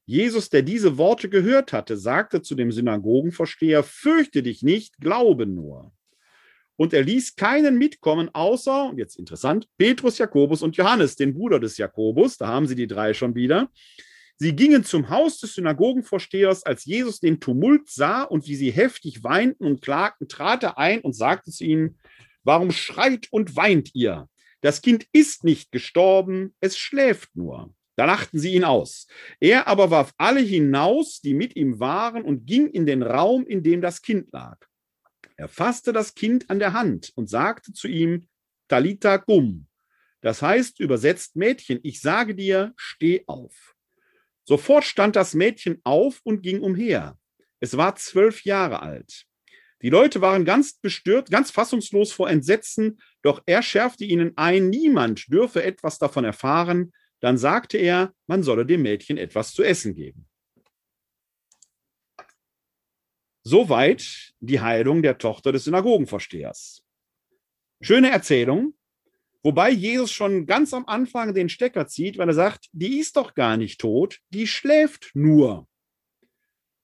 Jesus, der diese Worte gehört hatte, sagte zu dem Synagogenvorsteher, Fürchte dich nicht, glaube nur. Und er ließ keinen mitkommen, außer, jetzt interessant, Petrus, Jakobus und Johannes, den Bruder des Jakobus, da haben sie die drei schon wieder. Sie gingen zum Haus des Synagogenvorstehers, als Jesus den Tumult sah und wie sie heftig weinten und klagten, trat er ein und sagte zu ihnen, warum schreit und weint ihr? Das Kind ist nicht gestorben, es schläft nur. Da lachten sie ihn aus. Er aber warf alle hinaus, die mit ihm waren, und ging in den Raum, in dem das Kind lag. Er fasste das Kind an der Hand und sagte zu ihm, Talita gum. Das heißt übersetzt Mädchen, ich sage dir, steh auf. Sofort stand das Mädchen auf und ging umher. Es war zwölf Jahre alt. Die Leute waren ganz bestört, ganz fassungslos vor Entsetzen, doch er schärfte ihnen ein, niemand dürfe etwas davon erfahren. Dann sagte er, man solle dem Mädchen etwas zu essen geben. Soweit die Heilung der Tochter des Synagogenvorstehers. Schöne Erzählung, Wobei Jesus schon ganz am Anfang den Stecker zieht, weil er sagt, die ist doch gar nicht tot, die schläft nur.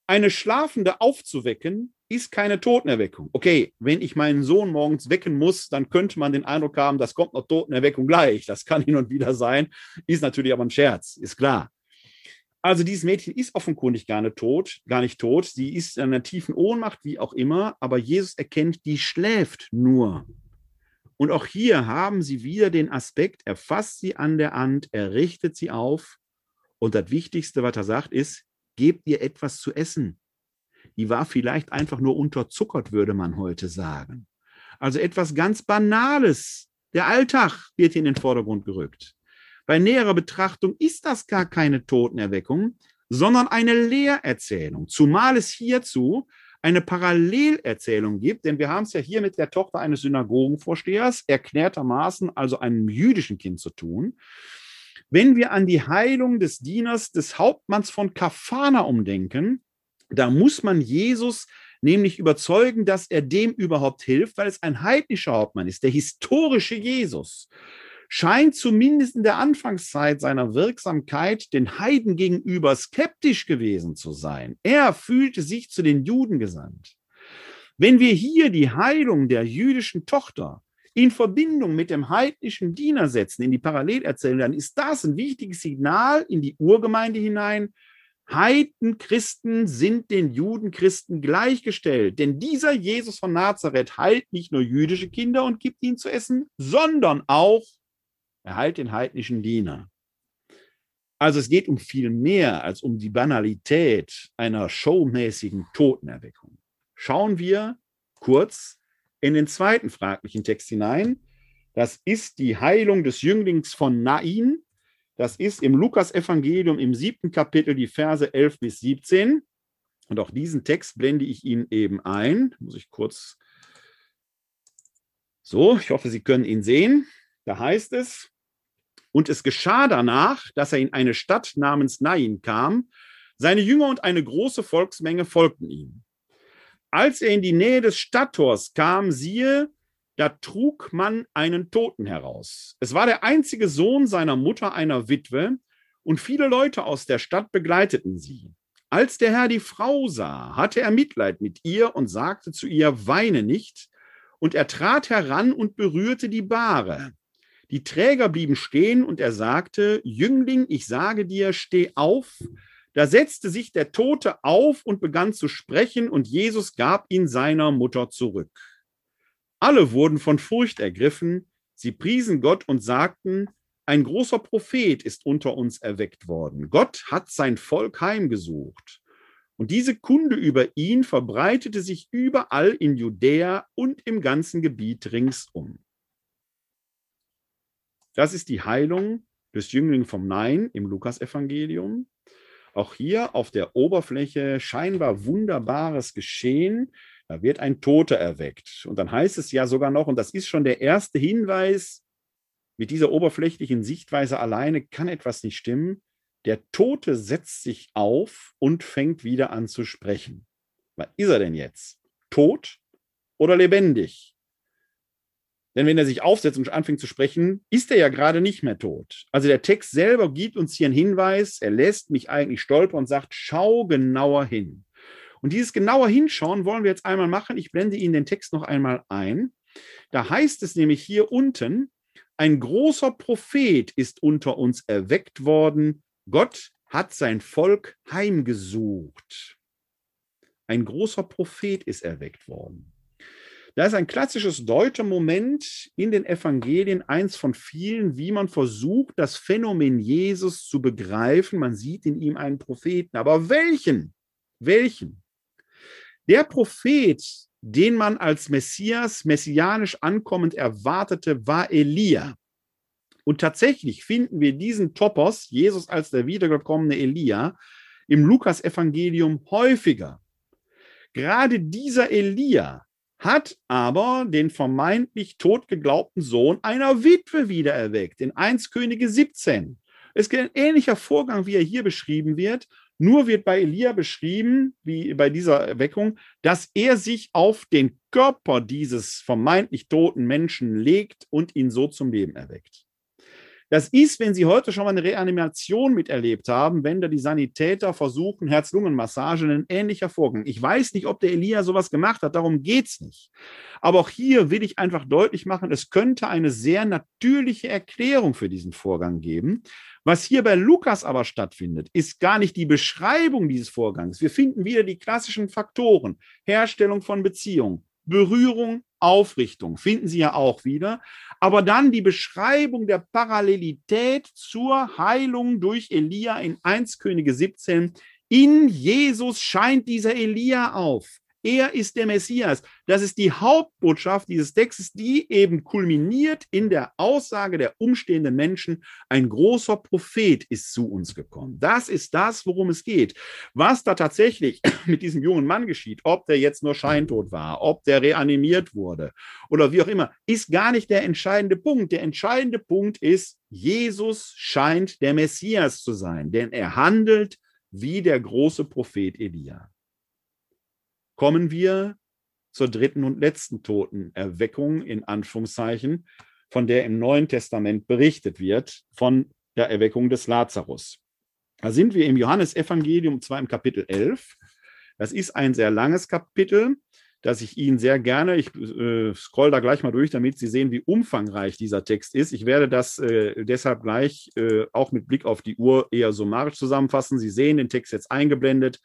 Eine Schlafende aufzuwecken, ist keine Totenerweckung. Okay, wenn ich meinen Sohn morgens wecken muss, dann könnte man den Eindruck haben, das kommt noch Totenerweckung gleich. Das kann hin und wieder sein. Ist natürlich aber ein Scherz, ist klar. Also dieses Mädchen ist offenkundig gar nicht tot, gar nicht tot. Sie ist in einer tiefen Ohnmacht, wie auch immer, aber Jesus erkennt, die schläft nur. Und auch hier haben sie wieder den Aspekt, er fasst sie an der Hand, er richtet sie auf. Und das Wichtigste, was er sagt, ist, gebt ihr etwas zu essen. Die war vielleicht einfach nur unterzuckert, würde man heute sagen. Also etwas ganz Banales. Der Alltag wird in den Vordergrund gerückt. Bei näherer Betrachtung ist das gar keine Totenerweckung, sondern eine Lehrerzählung. Zumal es hierzu eine Parallelerzählung gibt, denn wir haben es ja hier mit der Tochter eines Synagogenvorstehers, erklärtermaßen also einem jüdischen Kind zu tun. Wenn wir an die Heilung des Dieners des Hauptmanns von Kafana umdenken, da muss man Jesus nämlich überzeugen, dass er dem überhaupt hilft, weil es ein heidnischer Hauptmann ist, der historische Jesus scheint zumindest in der Anfangszeit seiner Wirksamkeit den Heiden gegenüber skeptisch gewesen zu sein. Er fühlte sich zu den Juden gesandt. Wenn wir hier die Heilung der jüdischen Tochter in Verbindung mit dem heidnischen Diener setzen, in die Parallelerzählung, dann ist das ein wichtiges Signal in die Urgemeinde hinein. Heidenchristen sind den Judenchristen gleichgestellt, denn dieser Jesus von Nazareth heilt nicht nur jüdische Kinder und gibt ihnen zu essen, sondern auch Erhalt den heidnischen Diener. Also es geht um viel mehr als um die Banalität einer showmäßigen Totenerweckung. Schauen wir kurz in den zweiten fraglichen Text hinein. Das ist die Heilung des Jünglings von Nain. Das ist im Lukas-Evangelium im siebten Kapitel die Verse 11 bis 17. Und auch diesen Text blende ich Ihnen eben ein. Muss ich kurz. So, ich hoffe, Sie können ihn sehen. Da heißt es, und es geschah danach, dass er in eine Stadt namens Nain kam. Seine Jünger und eine große Volksmenge folgten ihm. Als er in die Nähe des Stadttors kam, siehe, da trug man einen Toten heraus. Es war der einzige Sohn seiner Mutter, einer Witwe, und viele Leute aus der Stadt begleiteten sie. Als der Herr die Frau sah, hatte er Mitleid mit ihr und sagte zu ihr, weine nicht. Und er trat heran und berührte die Bahre. Die Träger blieben stehen und er sagte, Jüngling, ich sage dir, steh auf. Da setzte sich der Tote auf und begann zu sprechen und Jesus gab ihn seiner Mutter zurück. Alle wurden von Furcht ergriffen, sie priesen Gott und sagten, ein großer Prophet ist unter uns erweckt worden. Gott hat sein Volk heimgesucht. Und diese Kunde über ihn verbreitete sich überall in Judäa und im ganzen Gebiet ringsum. Das ist die Heilung des Jünglings vom Nein im Lukasevangelium. Auch hier auf der Oberfläche scheinbar wunderbares Geschehen. Da wird ein Toter erweckt. Und dann heißt es ja sogar noch, und das ist schon der erste Hinweis, mit dieser oberflächlichen Sichtweise alleine kann etwas nicht stimmen. Der Tote setzt sich auf und fängt wieder an zu sprechen. Was ist er denn jetzt? Tot oder lebendig? Denn wenn er sich aufsetzt und anfängt zu sprechen, ist er ja gerade nicht mehr tot. Also der Text selber gibt uns hier einen Hinweis, er lässt mich eigentlich stolpern und sagt, schau genauer hin. Und dieses genauer Hinschauen wollen wir jetzt einmal machen. Ich blende Ihnen den Text noch einmal ein. Da heißt es nämlich hier unten, ein großer Prophet ist unter uns erweckt worden. Gott hat sein Volk heimgesucht. Ein großer Prophet ist erweckt worden. Da ist ein klassisches Deutermoment in den Evangelien, eins von vielen, wie man versucht, das Phänomen Jesus zu begreifen. Man sieht in ihm einen Propheten. Aber welchen? Welchen? Der Prophet, den man als Messias, messianisch ankommend erwartete, war Elia. Und tatsächlich finden wir diesen Topos, Jesus als der wiedergekommene Elia, im Lukas-Evangelium häufiger. Gerade dieser Elia hat aber den vermeintlich tot geglaubten Sohn einer Witwe wiedererweckt, in 1 Könige 17. Es ist ein ähnlicher Vorgang, wie er hier beschrieben wird. Nur wird bei Elia beschrieben, wie bei dieser Erweckung, dass er sich auf den Körper dieses vermeintlich toten Menschen legt und ihn so zum Leben erweckt. Das ist, wenn Sie heute schon mal eine Reanimation miterlebt haben, wenn da die Sanitäter versuchen, Herz-Lungen-Massage, ein ähnlicher Vorgang. Ich weiß nicht, ob der Elia sowas gemacht hat, darum geht es nicht. Aber auch hier will ich einfach deutlich machen, es könnte eine sehr natürliche Erklärung für diesen Vorgang geben. Was hier bei Lukas aber stattfindet, ist gar nicht die Beschreibung dieses Vorgangs. Wir finden wieder die klassischen Faktoren. Herstellung von Beziehung, Berührung, Aufrichtung finden Sie ja auch wieder. Aber dann die Beschreibung der Parallelität zur Heilung durch Elia in 1 Könige 17. In Jesus scheint dieser Elia auf. Er ist der Messias. Das ist die Hauptbotschaft dieses Textes, die eben kulminiert in der Aussage der umstehenden Menschen, ein großer Prophet ist zu uns gekommen. Das ist das, worum es geht. Was da tatsächlich mit diesem jungen Mann geschieht, ob der jetzt nur scheintot war, ob der reanimiert wurde oder wie auch immer, ist gar nicht der entscheidende Punkt. Der entscheidende Punkt ist, Jesus scheint der Messias zu sein, denn er handelt wie der große Prophet Elia kommen wir zur dritten und letzten Totenerweckung in Anführungszeichen, von der im Neuen Testament berichtet wird, von der Erweckung des Lazarus. Da sind wir im Johannesevangelium, zwar im Kapitel 11. Das ist ein sehr langes Kapitel, das ich Ihnen sehr gerne, ich äh, scroll da gleich mal durch, damit Sie sehen, wie umfangreich dieser Text ist. Ich werde das äh, deshalb gleich äh, auch mit Blick auf die Uhr eher summarisch zusammenfassen. Sie sehen den Text jetzt eingeblendet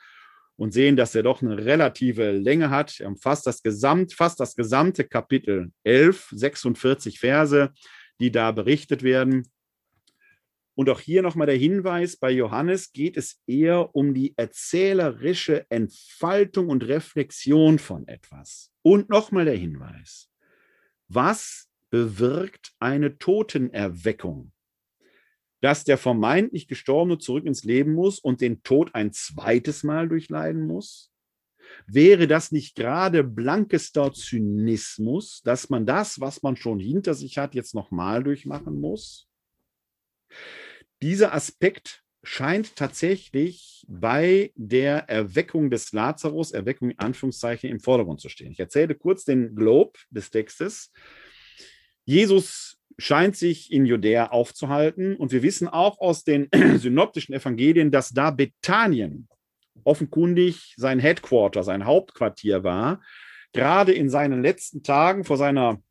und sehen, dass er doch eine relative Länge hat. Er umfasst das Gesamt, fast das gesamte Kapitel 11, 46 Verse, die da berichtet werden. Und auch hier nochmal der Hinweis, bei Johannes geht es eher um die erzählerische Entfaltung und Reflexion von etwas. Und nochmal der Hinweis, was bewirkt eine Totenerweckung? Dass der vermeintlich Gestorbene zurück ins Leben muss und den Tod ein zweites Mal durchleiden muss? Wäre das nicht gerade blankester Zynismus, dass man das, was man schon hinter sich hat, jetzt nochmal durchmachen muss? Dieser Aspekt scheint tatsächlich bei der Erweckung des Lazarus, Erweckung in Anführungszeichen, im Vordergrund zu stehen. Ich erzähle kurz den Globe des Textes. Jesus scheint sich in Judäa aufzuhalten. Und wir wissen auch aus den synoptischen Evangelien, dass da Bethanien offenkundig sein Headquarter, sein Hauptquartier war. Gerade in seinen letzten Tagen vor seiner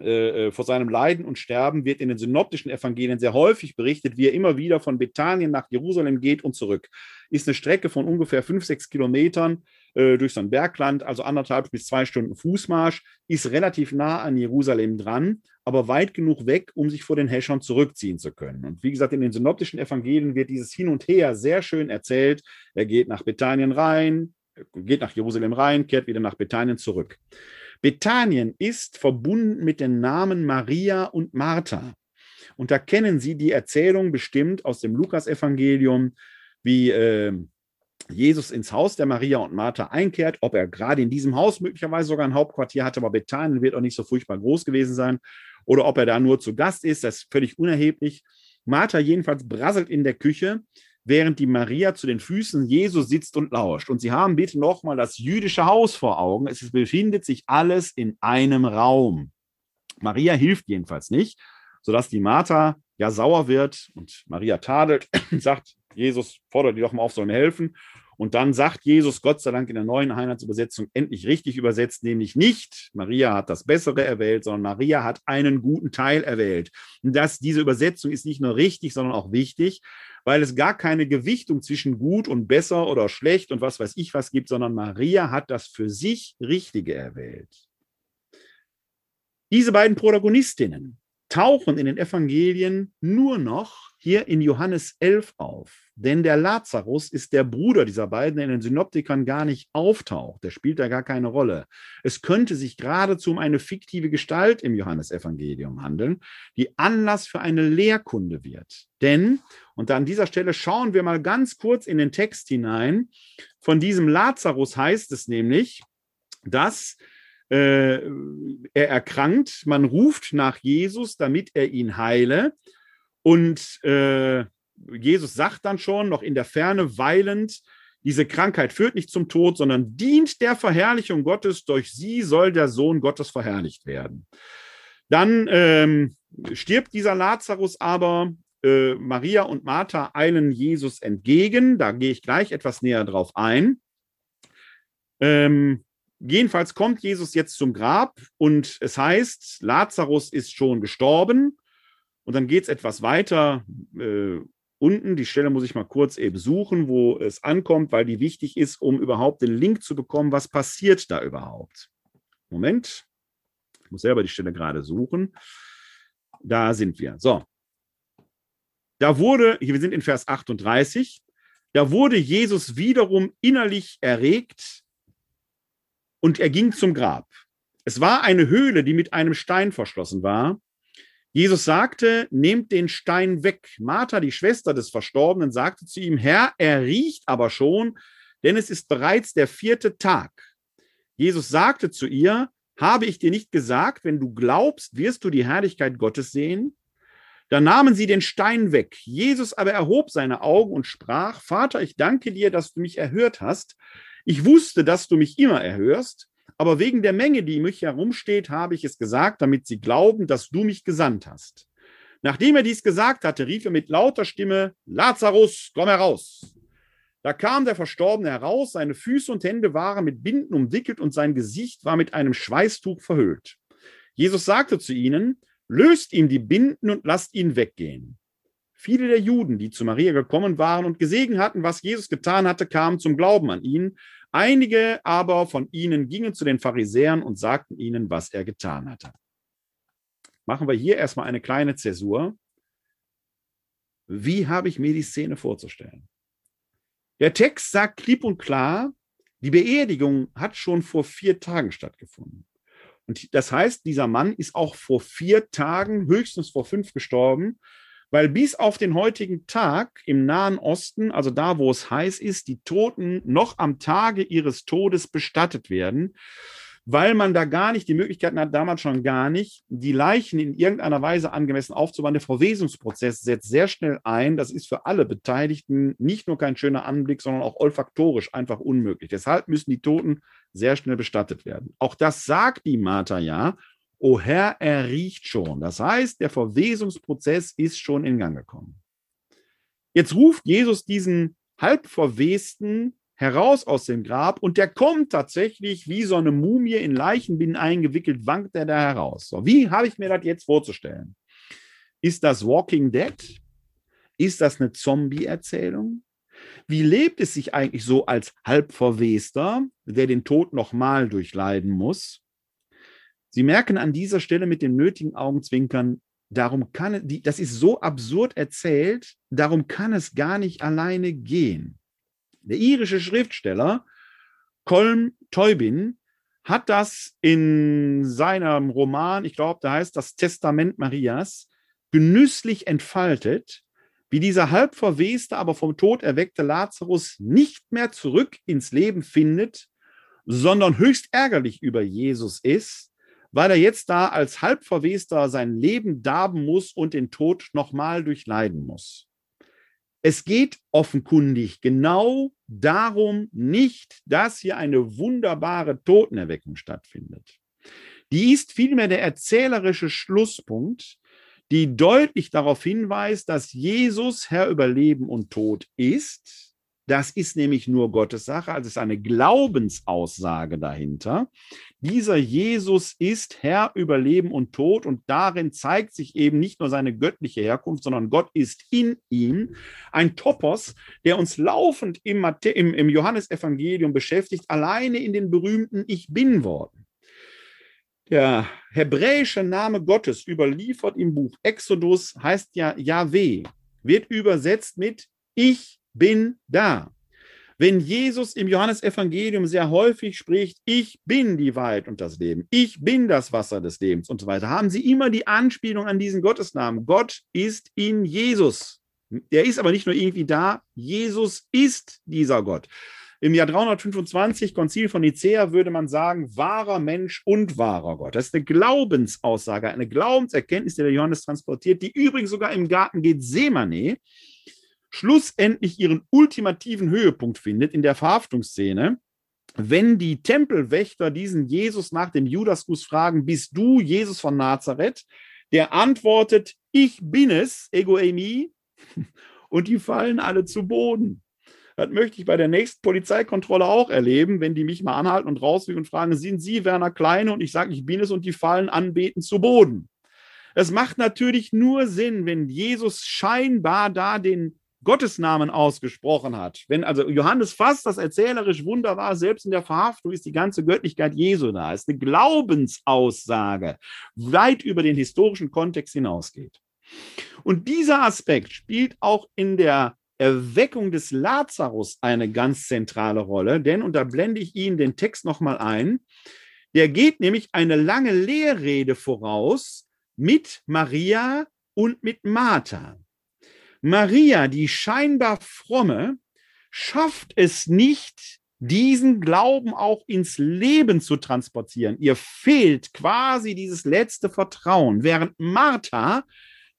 äh, äh, vor seinem Leiden und Sterben wird in den synoptischen Evangelien sehr häufig berichtet, wie er immer wieder von Bethanien nach Jerusalem geht und zurück. Ist eine Strecke von ungefähr fünf, sechs Kilometern äh, durch so ein Bergland, also anderthalb bis zwei Stunden Fußmarsch, ist relativ nah an Jerusalem dran, aber weit genug weg, um sich vor den Häschern zurückziehen zu können. Und wie gesagt, in den synoptischen Evangelien wird dieses Hin und Her sehr schön erzählt. Er geht nach Bethanien rein, geht nach Jerusalem rein, kehrt wieder nach Bethanien zurück. Bethanien ist verbunden mit den Namen Maria und Martha. Und da kennen Sie die Erzählung bestimmt aus dem Lukasevangelium, wie äh, Jesus ins Haus der Maria und Martha einkehrt, ob er gerade in diesem Haus möglicherweise sogar ein Hauptquartier hatte, aber Bethanien wird auch nicht so furchtbar groß gewesen sein, oder ob er da nur zu Gast ist, das ist völlig unerheblich. Martha jedenfalls brasselt in der Küche, während die Maria zu den Füßen Jesu sitzt und lauscht. Und Sie haben bitte nochmal das jüdische Haus vor Augen. Es befindet sich alles in einem Raum. Maria hilft jedenfalls nicht, sodass die Martha ja sauer wird und Maria tadelt und sagt, Jesus, fordert die doch mal auf, soll mir helfen. Und dann sagt Jesus, Gott sei Dank in der neuen Einheitsübersetzung endlich richtig übersetzt, nämlich nicht, Maria hat das Bessere erwählt, sondern Maria hat einen guten Teil erwählt. Und das, diese Übersetzung ist nicht nur richtig, sondern auch wichtig, weil es gar keine Gewichtung zwischen gut und besser oder schlecht und was weiß ich was gibt, sondern Maria hat das für sich Richtige erwählt. Diese beiden Protagonistinnen tauchen in den Evangelien nur noch hier in Johannes 11 auf. Denn der Lazarus ist der Bruder dieser beiden, der in den Synoptikern gar nicht auftaucht. Der spielt da gar keine Rolle. Es könnte sich geradezu um eine fiktive Gestalt im Johannesevangelium handeln, die Anlass für eine Lehrkunde wird. Denn, und an dieser Stelle schauen wir mal ganz kurz in den Text hinein, von diesem Lazarus heißt es nämlich, dass äh, er erkrankt, man ruft nach Jesus, damit er ihn heile. Und äh, Jesus sagt dann schon, noch in der Ferne weilend, diese Krankheit führt nicht zum Tod, sondern dient der Verherrlichung Gottes. Durch sie soll der Sohn Gottes verherrlicht werden. Dann ähm, stirbt dieser Lazarus aber. Äh, Maria und Martha eilen Jesus entgegen. Da gehe ich gleich etwas näher drauf ein. Ähm, jedenfalls kommt Jesus jetzt zum Grab und es heißt, Lazarus ist schon gestorben. Und dann geht es etwas weiter äh, unten. Die Stelle muss ich mal kurz eben suchen, wo es ankommt, weil die wichtig ist, um überhaupt den Link zu bekommen, was passiert da überhaupt. Moment, ich muss selber die Stelle gerade suchen. Da sind wir. So. Da wurde, wir sind in Vers 38, da wurde Jesus wiederum innerlich erregt und er ging zum Grab. Es war eine Höhle, die mit einem Stein verschlossen war. Jesus sagte, nehmt den Stein weg. Martha, die Schwester des Verstorbenen, sagte zu ihm, Herr, er riecht aber schon, denn es ist bereits der vierte Tag. Jesus sagte zu ihr, habe ich dir nicht gesagt, wenn du glaubst, wirst du die Herrlichkeit Gottes sehen? Da nahmen sie den Stein weg. Jesus aber erhob seine Augen und sprach, Vater, ich danke dir, dass du mich erhört hast. Ich wusste, dass du mich immer erhörst. Aber wegen der Menge, die mich herumsteht, habe ich es gesagt, damit sie glauben, dass du mich gesandt hast. Nachdem er dies gesagt hatte, rief er mit lauter Stimme, Lazarus, komm heraus. Da kam der Verstorbene heraus, seine Füße und Hände waren mit Binden umwickelt und sein Gesicht war mit einem Schweißtuch verhüllt. Jesus sagte zu ihnen, löst ihm die Binden und lasst ihn weggehen. Viele der Juden, die zu Maria gekommen waren und gesehen hatten, was Jesus getan hatte, kamen zum Glauben an ihn, Einige aber von ihnen gingen zu den Pharisäern und sagten ihnen, was er getan hatte. Machen wir hier erstmal eine kleine Zäsur. Wie habe ich mir die Szene vorzustellen? Der Text sagt klipp und klar, die Beerdigung hat schon vor vier Tagen stattgefunden. Und das heißt, dieser Mann ist auch vor vier Tagen, höchstens vor fünf gestorben weil bis auf den heutigen Tag im Nahen Osten, also da, wo es heiß ist, die Toten noch am Tage ihres Todes bestattet werden, weil man da gar nicht die Möglichkeiten hat, damals schon gar nicht, die Leichen in irgendeiner Weise angemessen aufzubauen. Der Verwesungsprozess setzt sehr schnell ein. Das ist für alle Beteiligten nicht nur kein schöner Anblick, sondern auch olfaktorisch einfach unmöglich. Deshalb müssen die Toten sehr schnell bestattet werden. Auch das sagt die Martha ja O Herr, er riecht schon. Das heißt, der Verwesungsprozess ist schon in Gang gekommen. Jetzt ruft Jesus diesen halbverwesten heraus aus dem Grab und der kommt tatsächlich wie so eine Mumie in Leichenbinden eingewickelt, wankt er da heraus. So, wie habe ich mir das jetzt vorzustellen? Ist das Walking Dead? Ist das eine Zombie-Erzählung? Wie lebt es sich eigentlich so als Halbverwester, der den Tod nochmal durchleiden muss? Sie merken an dieser Stelle mit dem nötigen Augenzwinkern, darum kann die, das ist so absurd erzählt, darum kann es gar nicht alleine gehen. Der irische Schriftsteller Colm Teubin hat das in seinem Roman, ich glaube, da heißt das Testament Marias, genüsslich entfaltet, wie dieser halb verweste, aber vom Tod erweckte Lazarus nicht mehr zurück ins Leben findet, sondern höchst ärgerlich über Jesus ist, weil er jetzt da als halbverwester sein Leben darben muss und den Tod nochmal durchleiden muss. Es geht offenkundig genau darum nicht, dass hier eine wunderbare Totenerweckung stattfindet. Die ist vielmehr der erzählerische Schlusspunkt, die deutlich darauf hinweist, dass Jesus Herr über Leben und Tod ist das ist nämlich nur Gottes Sache, also ist eine Glaubensaussage dahinter. Dieser Jesus ist Herr über Leben und Tod und darin zeigt sich eben nicht nur seine göttliche Herkunft, sondern Gott ist in ihm. Ein Topos, der uns laufend im, im, im Johannesevangelium beschäftigt, alleine in den berühmten Ich bin Worten. Der hebräische Name Gottes, überliefert im Buch Exodus, heißt ja Yahweh, wird übersetzt mit Ich bin da. Wenn Jesus im Johannesevangelium sehr häufig spricht, ich bin die Wahrheit und das Leben, ich bin das Wasser des Lebens und so weiter, haben sie immer die Anspielung an diesen Gottesnamen. Gott ist in Jesus. Er ist aber nicht nur irgendwie da, Jesus ist dieser Gott. Im Jahr 325, Konzil von Nicea, würde man sagen, wahrer Mensch und wahrer Gott. Das ist eine Glaubensaussage, eine Glaubenserkenntnis, die der Johannes transportiert, die übrigens sogar im Garten Gethsemane schlussendlich ihren ultimativen Höhepunkt findet in der Verhaftungsszene, wenn die Tempelwächter diesen Jesus nach dem Judaskuss fragen, bist du Jesus von Nazareth? Der antwortet, ich bin es, ego eimi, und die fallen alle zu Boden. Das möchte ich bei der nächsten Polizeikontrolle auch erleben, wenn die mich mal anhalten und rauswählen und fragen, sind Sie Werner Kleine? Und ich sage, ich bin es und die fallen anbeten zu Boden. Es macht natürlich nur Sinn, wenn Jesus scheinbar da den Gottesnamen ausgesprochen hat, wenn also Johannes fasst das erzählerisch wunderbar, selbst in der Verhaftung ist die ganze Göttlichkeit Jesu da, ist eine Glaubensaussage, weit über den historischen Kontext hinausgeht. Und dieser Aspekt spielt auch in der Erweckung des Lazarus eine ganz zentrale Rolle, denn, und da blende ich Ihnen den Text nochmal ein, der geht nämlich eine lange Lehrrede voraus mit Maria und mit Martha. Maria, die scheinbar fromme, schafft es nicht, diesen Glauben auch ins Leben zu transportieren. Ihr fehlt quasi dieses letzte Vertrauen, während Martha,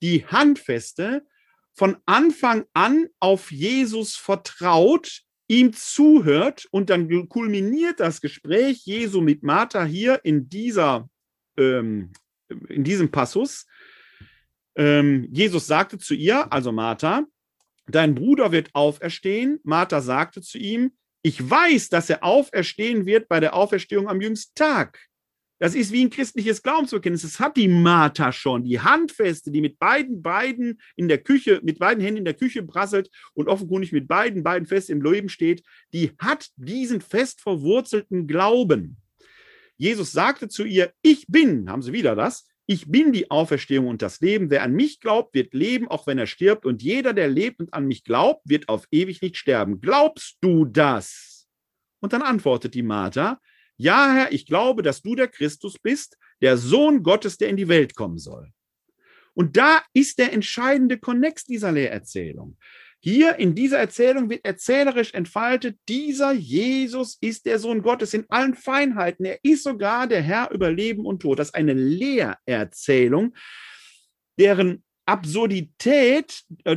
die Handfeste, von Anfang an auf Jesus vertraut, ihm zuhört und dann kulminiert das Gespräch Jesu mit Martha hier in dieser ähm, in diesem Passus ähm, Jesus sagte zu ihr, also Martha, dein Bruder wird auferstehen. Martha sagte zu ihm, ich weiß, dass er auferstehen wird bei der Auferstehung am jüngsten Tag. Das ist wie ein christliches Glaubensbekenntnis. Das hat die Martha schon, die Handfeste, die mit beiden beiden in der Küche, mit beiden Händen in der Küche brasselt und offenkundig mit beiden beiden fest im Leben steht, die hat diesen fest verwurzelten Glauben. Jesus sagte zu ihr, ich bin, haben Sie wieder das, ich bin die Auferstehung und das Leben. Wer an mich glaubt, wird leben, auch wenn er stirbt. Und jeder, der lebt und an mich glaubt, wird auf ewig nicht sterben. Glaubst du das? Und dann antwortet die Martha, ja, Herr, ich glaube, dass du der Christus bist, der Sohn Gottes, der in die Welt kommen soll. Und da ist der entscheidende Konnex dieser Lehrerzählung. Hier in dieser Erzählung wird erzählerisch entfaltet, dieser Jesus ist der Sohn Gottes in allen Feinheiten. Er ist sogar der Herr über Leben und Tod. Das ist eine Lehrerzählung, deren Absurdität, äh,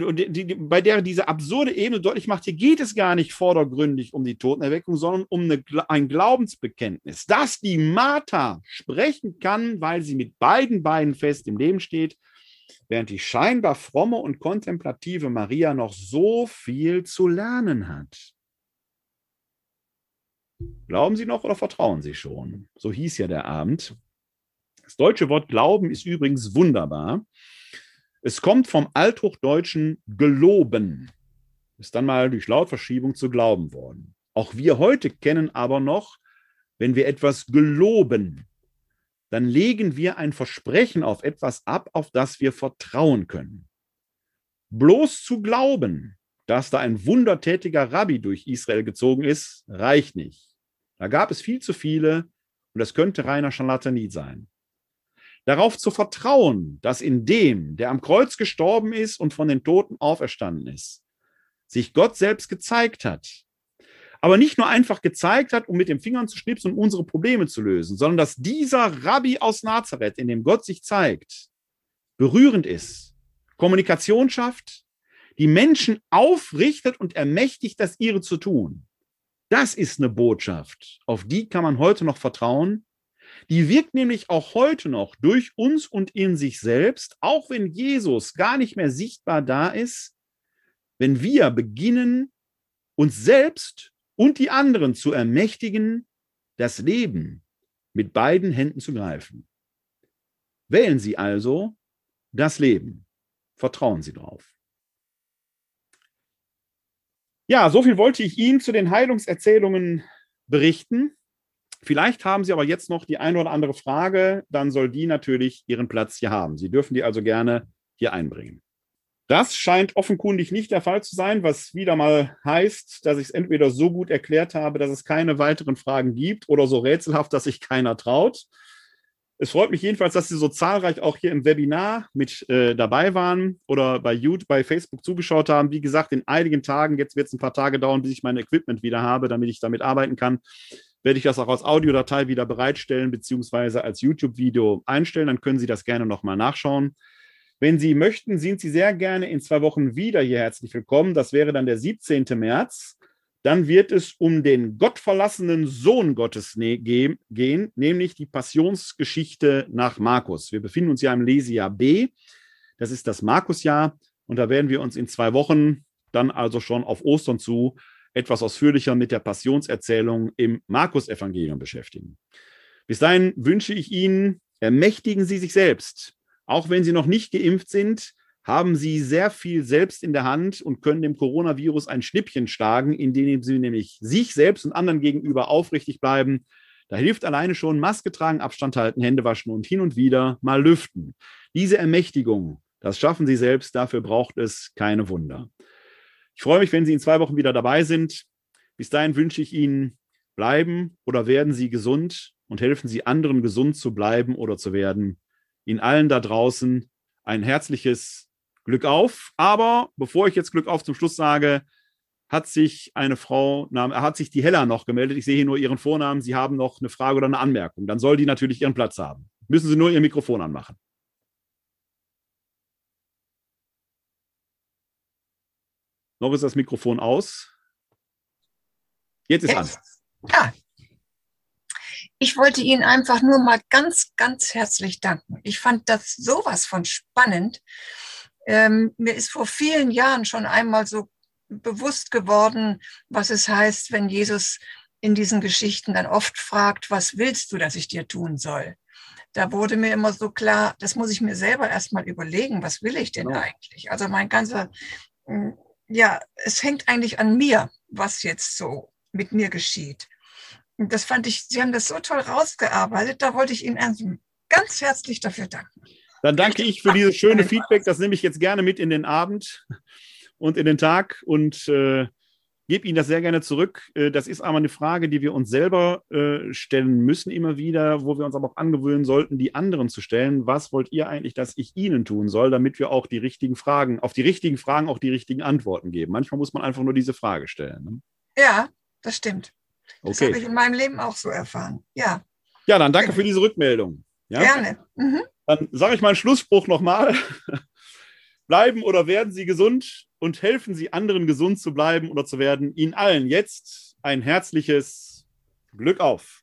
bei der diese absurde Ebene deutlich macht, hier geht es gar nicht vordergründig um die Totenerweckung, sondern um eine, ein Glaubensbekenntnis, dass die Martha sprechen kann, weil sie mit beiden Beinen fest im Leben steht während die scheinbar fromme und kontemplative Maria noch so viel zu lernen hat. Glauben Sie noch oder vertrauen Sie schon? So hieß ja der Abend. Das deutsche Wort Glauben ist übrigens wunderbar. Es kommt vom althochdeutschen geloben. ist dann mal durch Lautverschiebung zu glauben worden. Auch wir heute kennen aber noch, wenn wir etwas geloben, dann legen wir ein Versprechen auf etwas ab, auf das wir vertrauen können. Bloß zu glauben, dass da ein wundertätiger Rabbi durch Israel gezogen ist, reicht nicht. Da gab es viel zu viele und das könnte reiner Scharlatanit sein. Darauf zu vertrauen, dass in dem, der am Kreuz gestorben ist und von den Toten auferstanden ist, sich Gott selbst gezeigt hat. Aber nicht nur einfach gezeigt hat, um mit den Fingern zu schnipsen und unsere Probleme zu lösen, sondern dass dieser Rabbi aus Nazareth, in dem Gott sich zeigt, berührend ist, Kommunikation schafft, die Menschen aufrichtet und ermächtigt, das ihre zu tun. Das ist eine Botschaft, auf die kann man heute noch vertrauen. Die wirkt nämlich auch heute noch durch uns und in sich selbst, auch wenn Jesus gar nicht mehr sichtbar da ist, wenn wir beginnen, uns selbst und die anderen zu ermächtigen, das Leben mit beiden Händen zu greifen. Wählen Sie also das Leben. Vertrauen Sie drauf. Ja, so viel wollte ich Ihnen zu den Heilungserzählungen berichten. Vielleicht haben Sie aber jetzt noch die eine oder andere Frage, dann soll die natürlich ihren Platz hier haben. Sie dürfen die also gerne hier einbringen. Das scheint offenkundig nicht der Fall zu sein, was wieder mal heißt, dass ich es entweder so gut erklärt habe, dass es keine weiteren Fragen gibt oder so rätselhaft, dass sich keiner traut. Es freut mich jedenfalls, dass Sie so zahlreich auch hier im Webinar mit äh, dabei waren oder bei YouTube, bei Facebook zugeschaut haben. Wie gesagt, in einigen Tagen, jetzt wird es ein paar Tage dauern, bis ich mein Equipment wieder habe, damit ich damit arbeiten kann, werde ich das auch als Audiodatei wieder bereitstellen, beziehungsweise als YouTube-Video einstellen. Dann können Sie das gerne nochmal nachschauen. Wenn Sie möchten, sind Sie sehr gerne in zwei Wochen wieder hier herzlich willkommen. Das wäre dann der 17. März dann wird es um den gottverlassenen Sohn Gottes ne gehen, nämlich die Passionsgeschichte nach Markus. Wir befinden uns ja im Lesejahr B. Das ist das Markusjahr. Und da werden wir uns in zwei Wochen dann also schon auf Ostern zu etwas ausführlicher mit der Passionserzählung im Markus-Evangelium beschäftigen. Bis dahin wünsche ich Ihnen, ermächtigen Sie sich selbst. Auch wenn Sie noch nicht geimpft sind, haben sie sehr viel selbst in der Hand und können dem Coronavirus ein Schnippchen schlagen, indem sie nämlich sich selbst und anderen gegenüber aufrichtig bleiben. Da hilft alleine schon Maske tragen, Abstand halten, Hände waschen und hin und wieder mal lüften. Diese Ermächtigung, das schaffen sie selbst, dafür braucht es keine Wunder. Ich freue mich, wenn Sie in zwei Wochen wieder dabei sind. Bis dahin wünsche ich Ihnen, bleiben oder werden Sie gesund und helfen Sie anderen gesund zu bleiben oder zu werden. Ihnen allen da draußen ein herzliches Glück auf. Aber bevor ich jetzt Glück auf zum Schluss sage, hat sich eine Frau, hat sich die Hella noch gemeldet. Ich sehe hier nur ihren Vornamen. Sie haben noch eine Frage oder eine Anmerkung. Dann soll die natürlich ihren Platz haben. Müssen Sie nur Ihr Mikrofon anmachen. Noch ist das Mikrofon aus. Jetzt ist Jetzt. an. Ja. Ich wollte Ihnen einfach nur mal ganz, ganz herzlich danken. Ich fand das sowas von spannend. Ähm, mir ist vor vielen Jahren schon einmal so bewusst geworden, was es heißt, wenn Jesus in diesen Geschichten dann oft fragt, was willst du, dass ich dir tun soll? Da wurde mir immer so klar, das muss ich mir selber erstmal überlegen, was will ich denn genau. eigentlich? Also mein ganzer, hm, ja, es hängt eigentlich an mir, was jetzt so mit mir geschieht. Und das fand ich, Sie haben das so toll rausgearbeitet, da wollte ich Ihnen ganz herzlich dafür danken. Dann danke ich für dieses schöne Feedback. Das nehme ich jetzt gerne mit in den Abend und in den Tag und äh, gebe Ihnen das sehr gerne zurück. Äh, das ist aber eine Frage, die wir uns selber äh, stellen müssen immer wieder, wo wir uns aber auch angewöhnen sollten, die anderen zu stellen. Was wollt ihr eigentlich, dass ich Ihnen tun soll, damit wir auch die richtigen Fragen, auf die richtigen Fragen auch die richtigen Antworten geben? Manchmal muss man einfach nur diese Frage stellen. Ne? Ja, das stimmt. Das okay. habe ich in meinem Leben auch so erfahren. Ja. Ja, dann danke für diese Rückmeldung. Ja? Gerne. Mhm. Dann sage ich meinen Schlussspruch nochmal. Bleiben oder werden Sie gesund und helfen Sie anderen gesund zu bleiben oder zu werden. Ihnen allen jetzt ein herzliches Glück auf.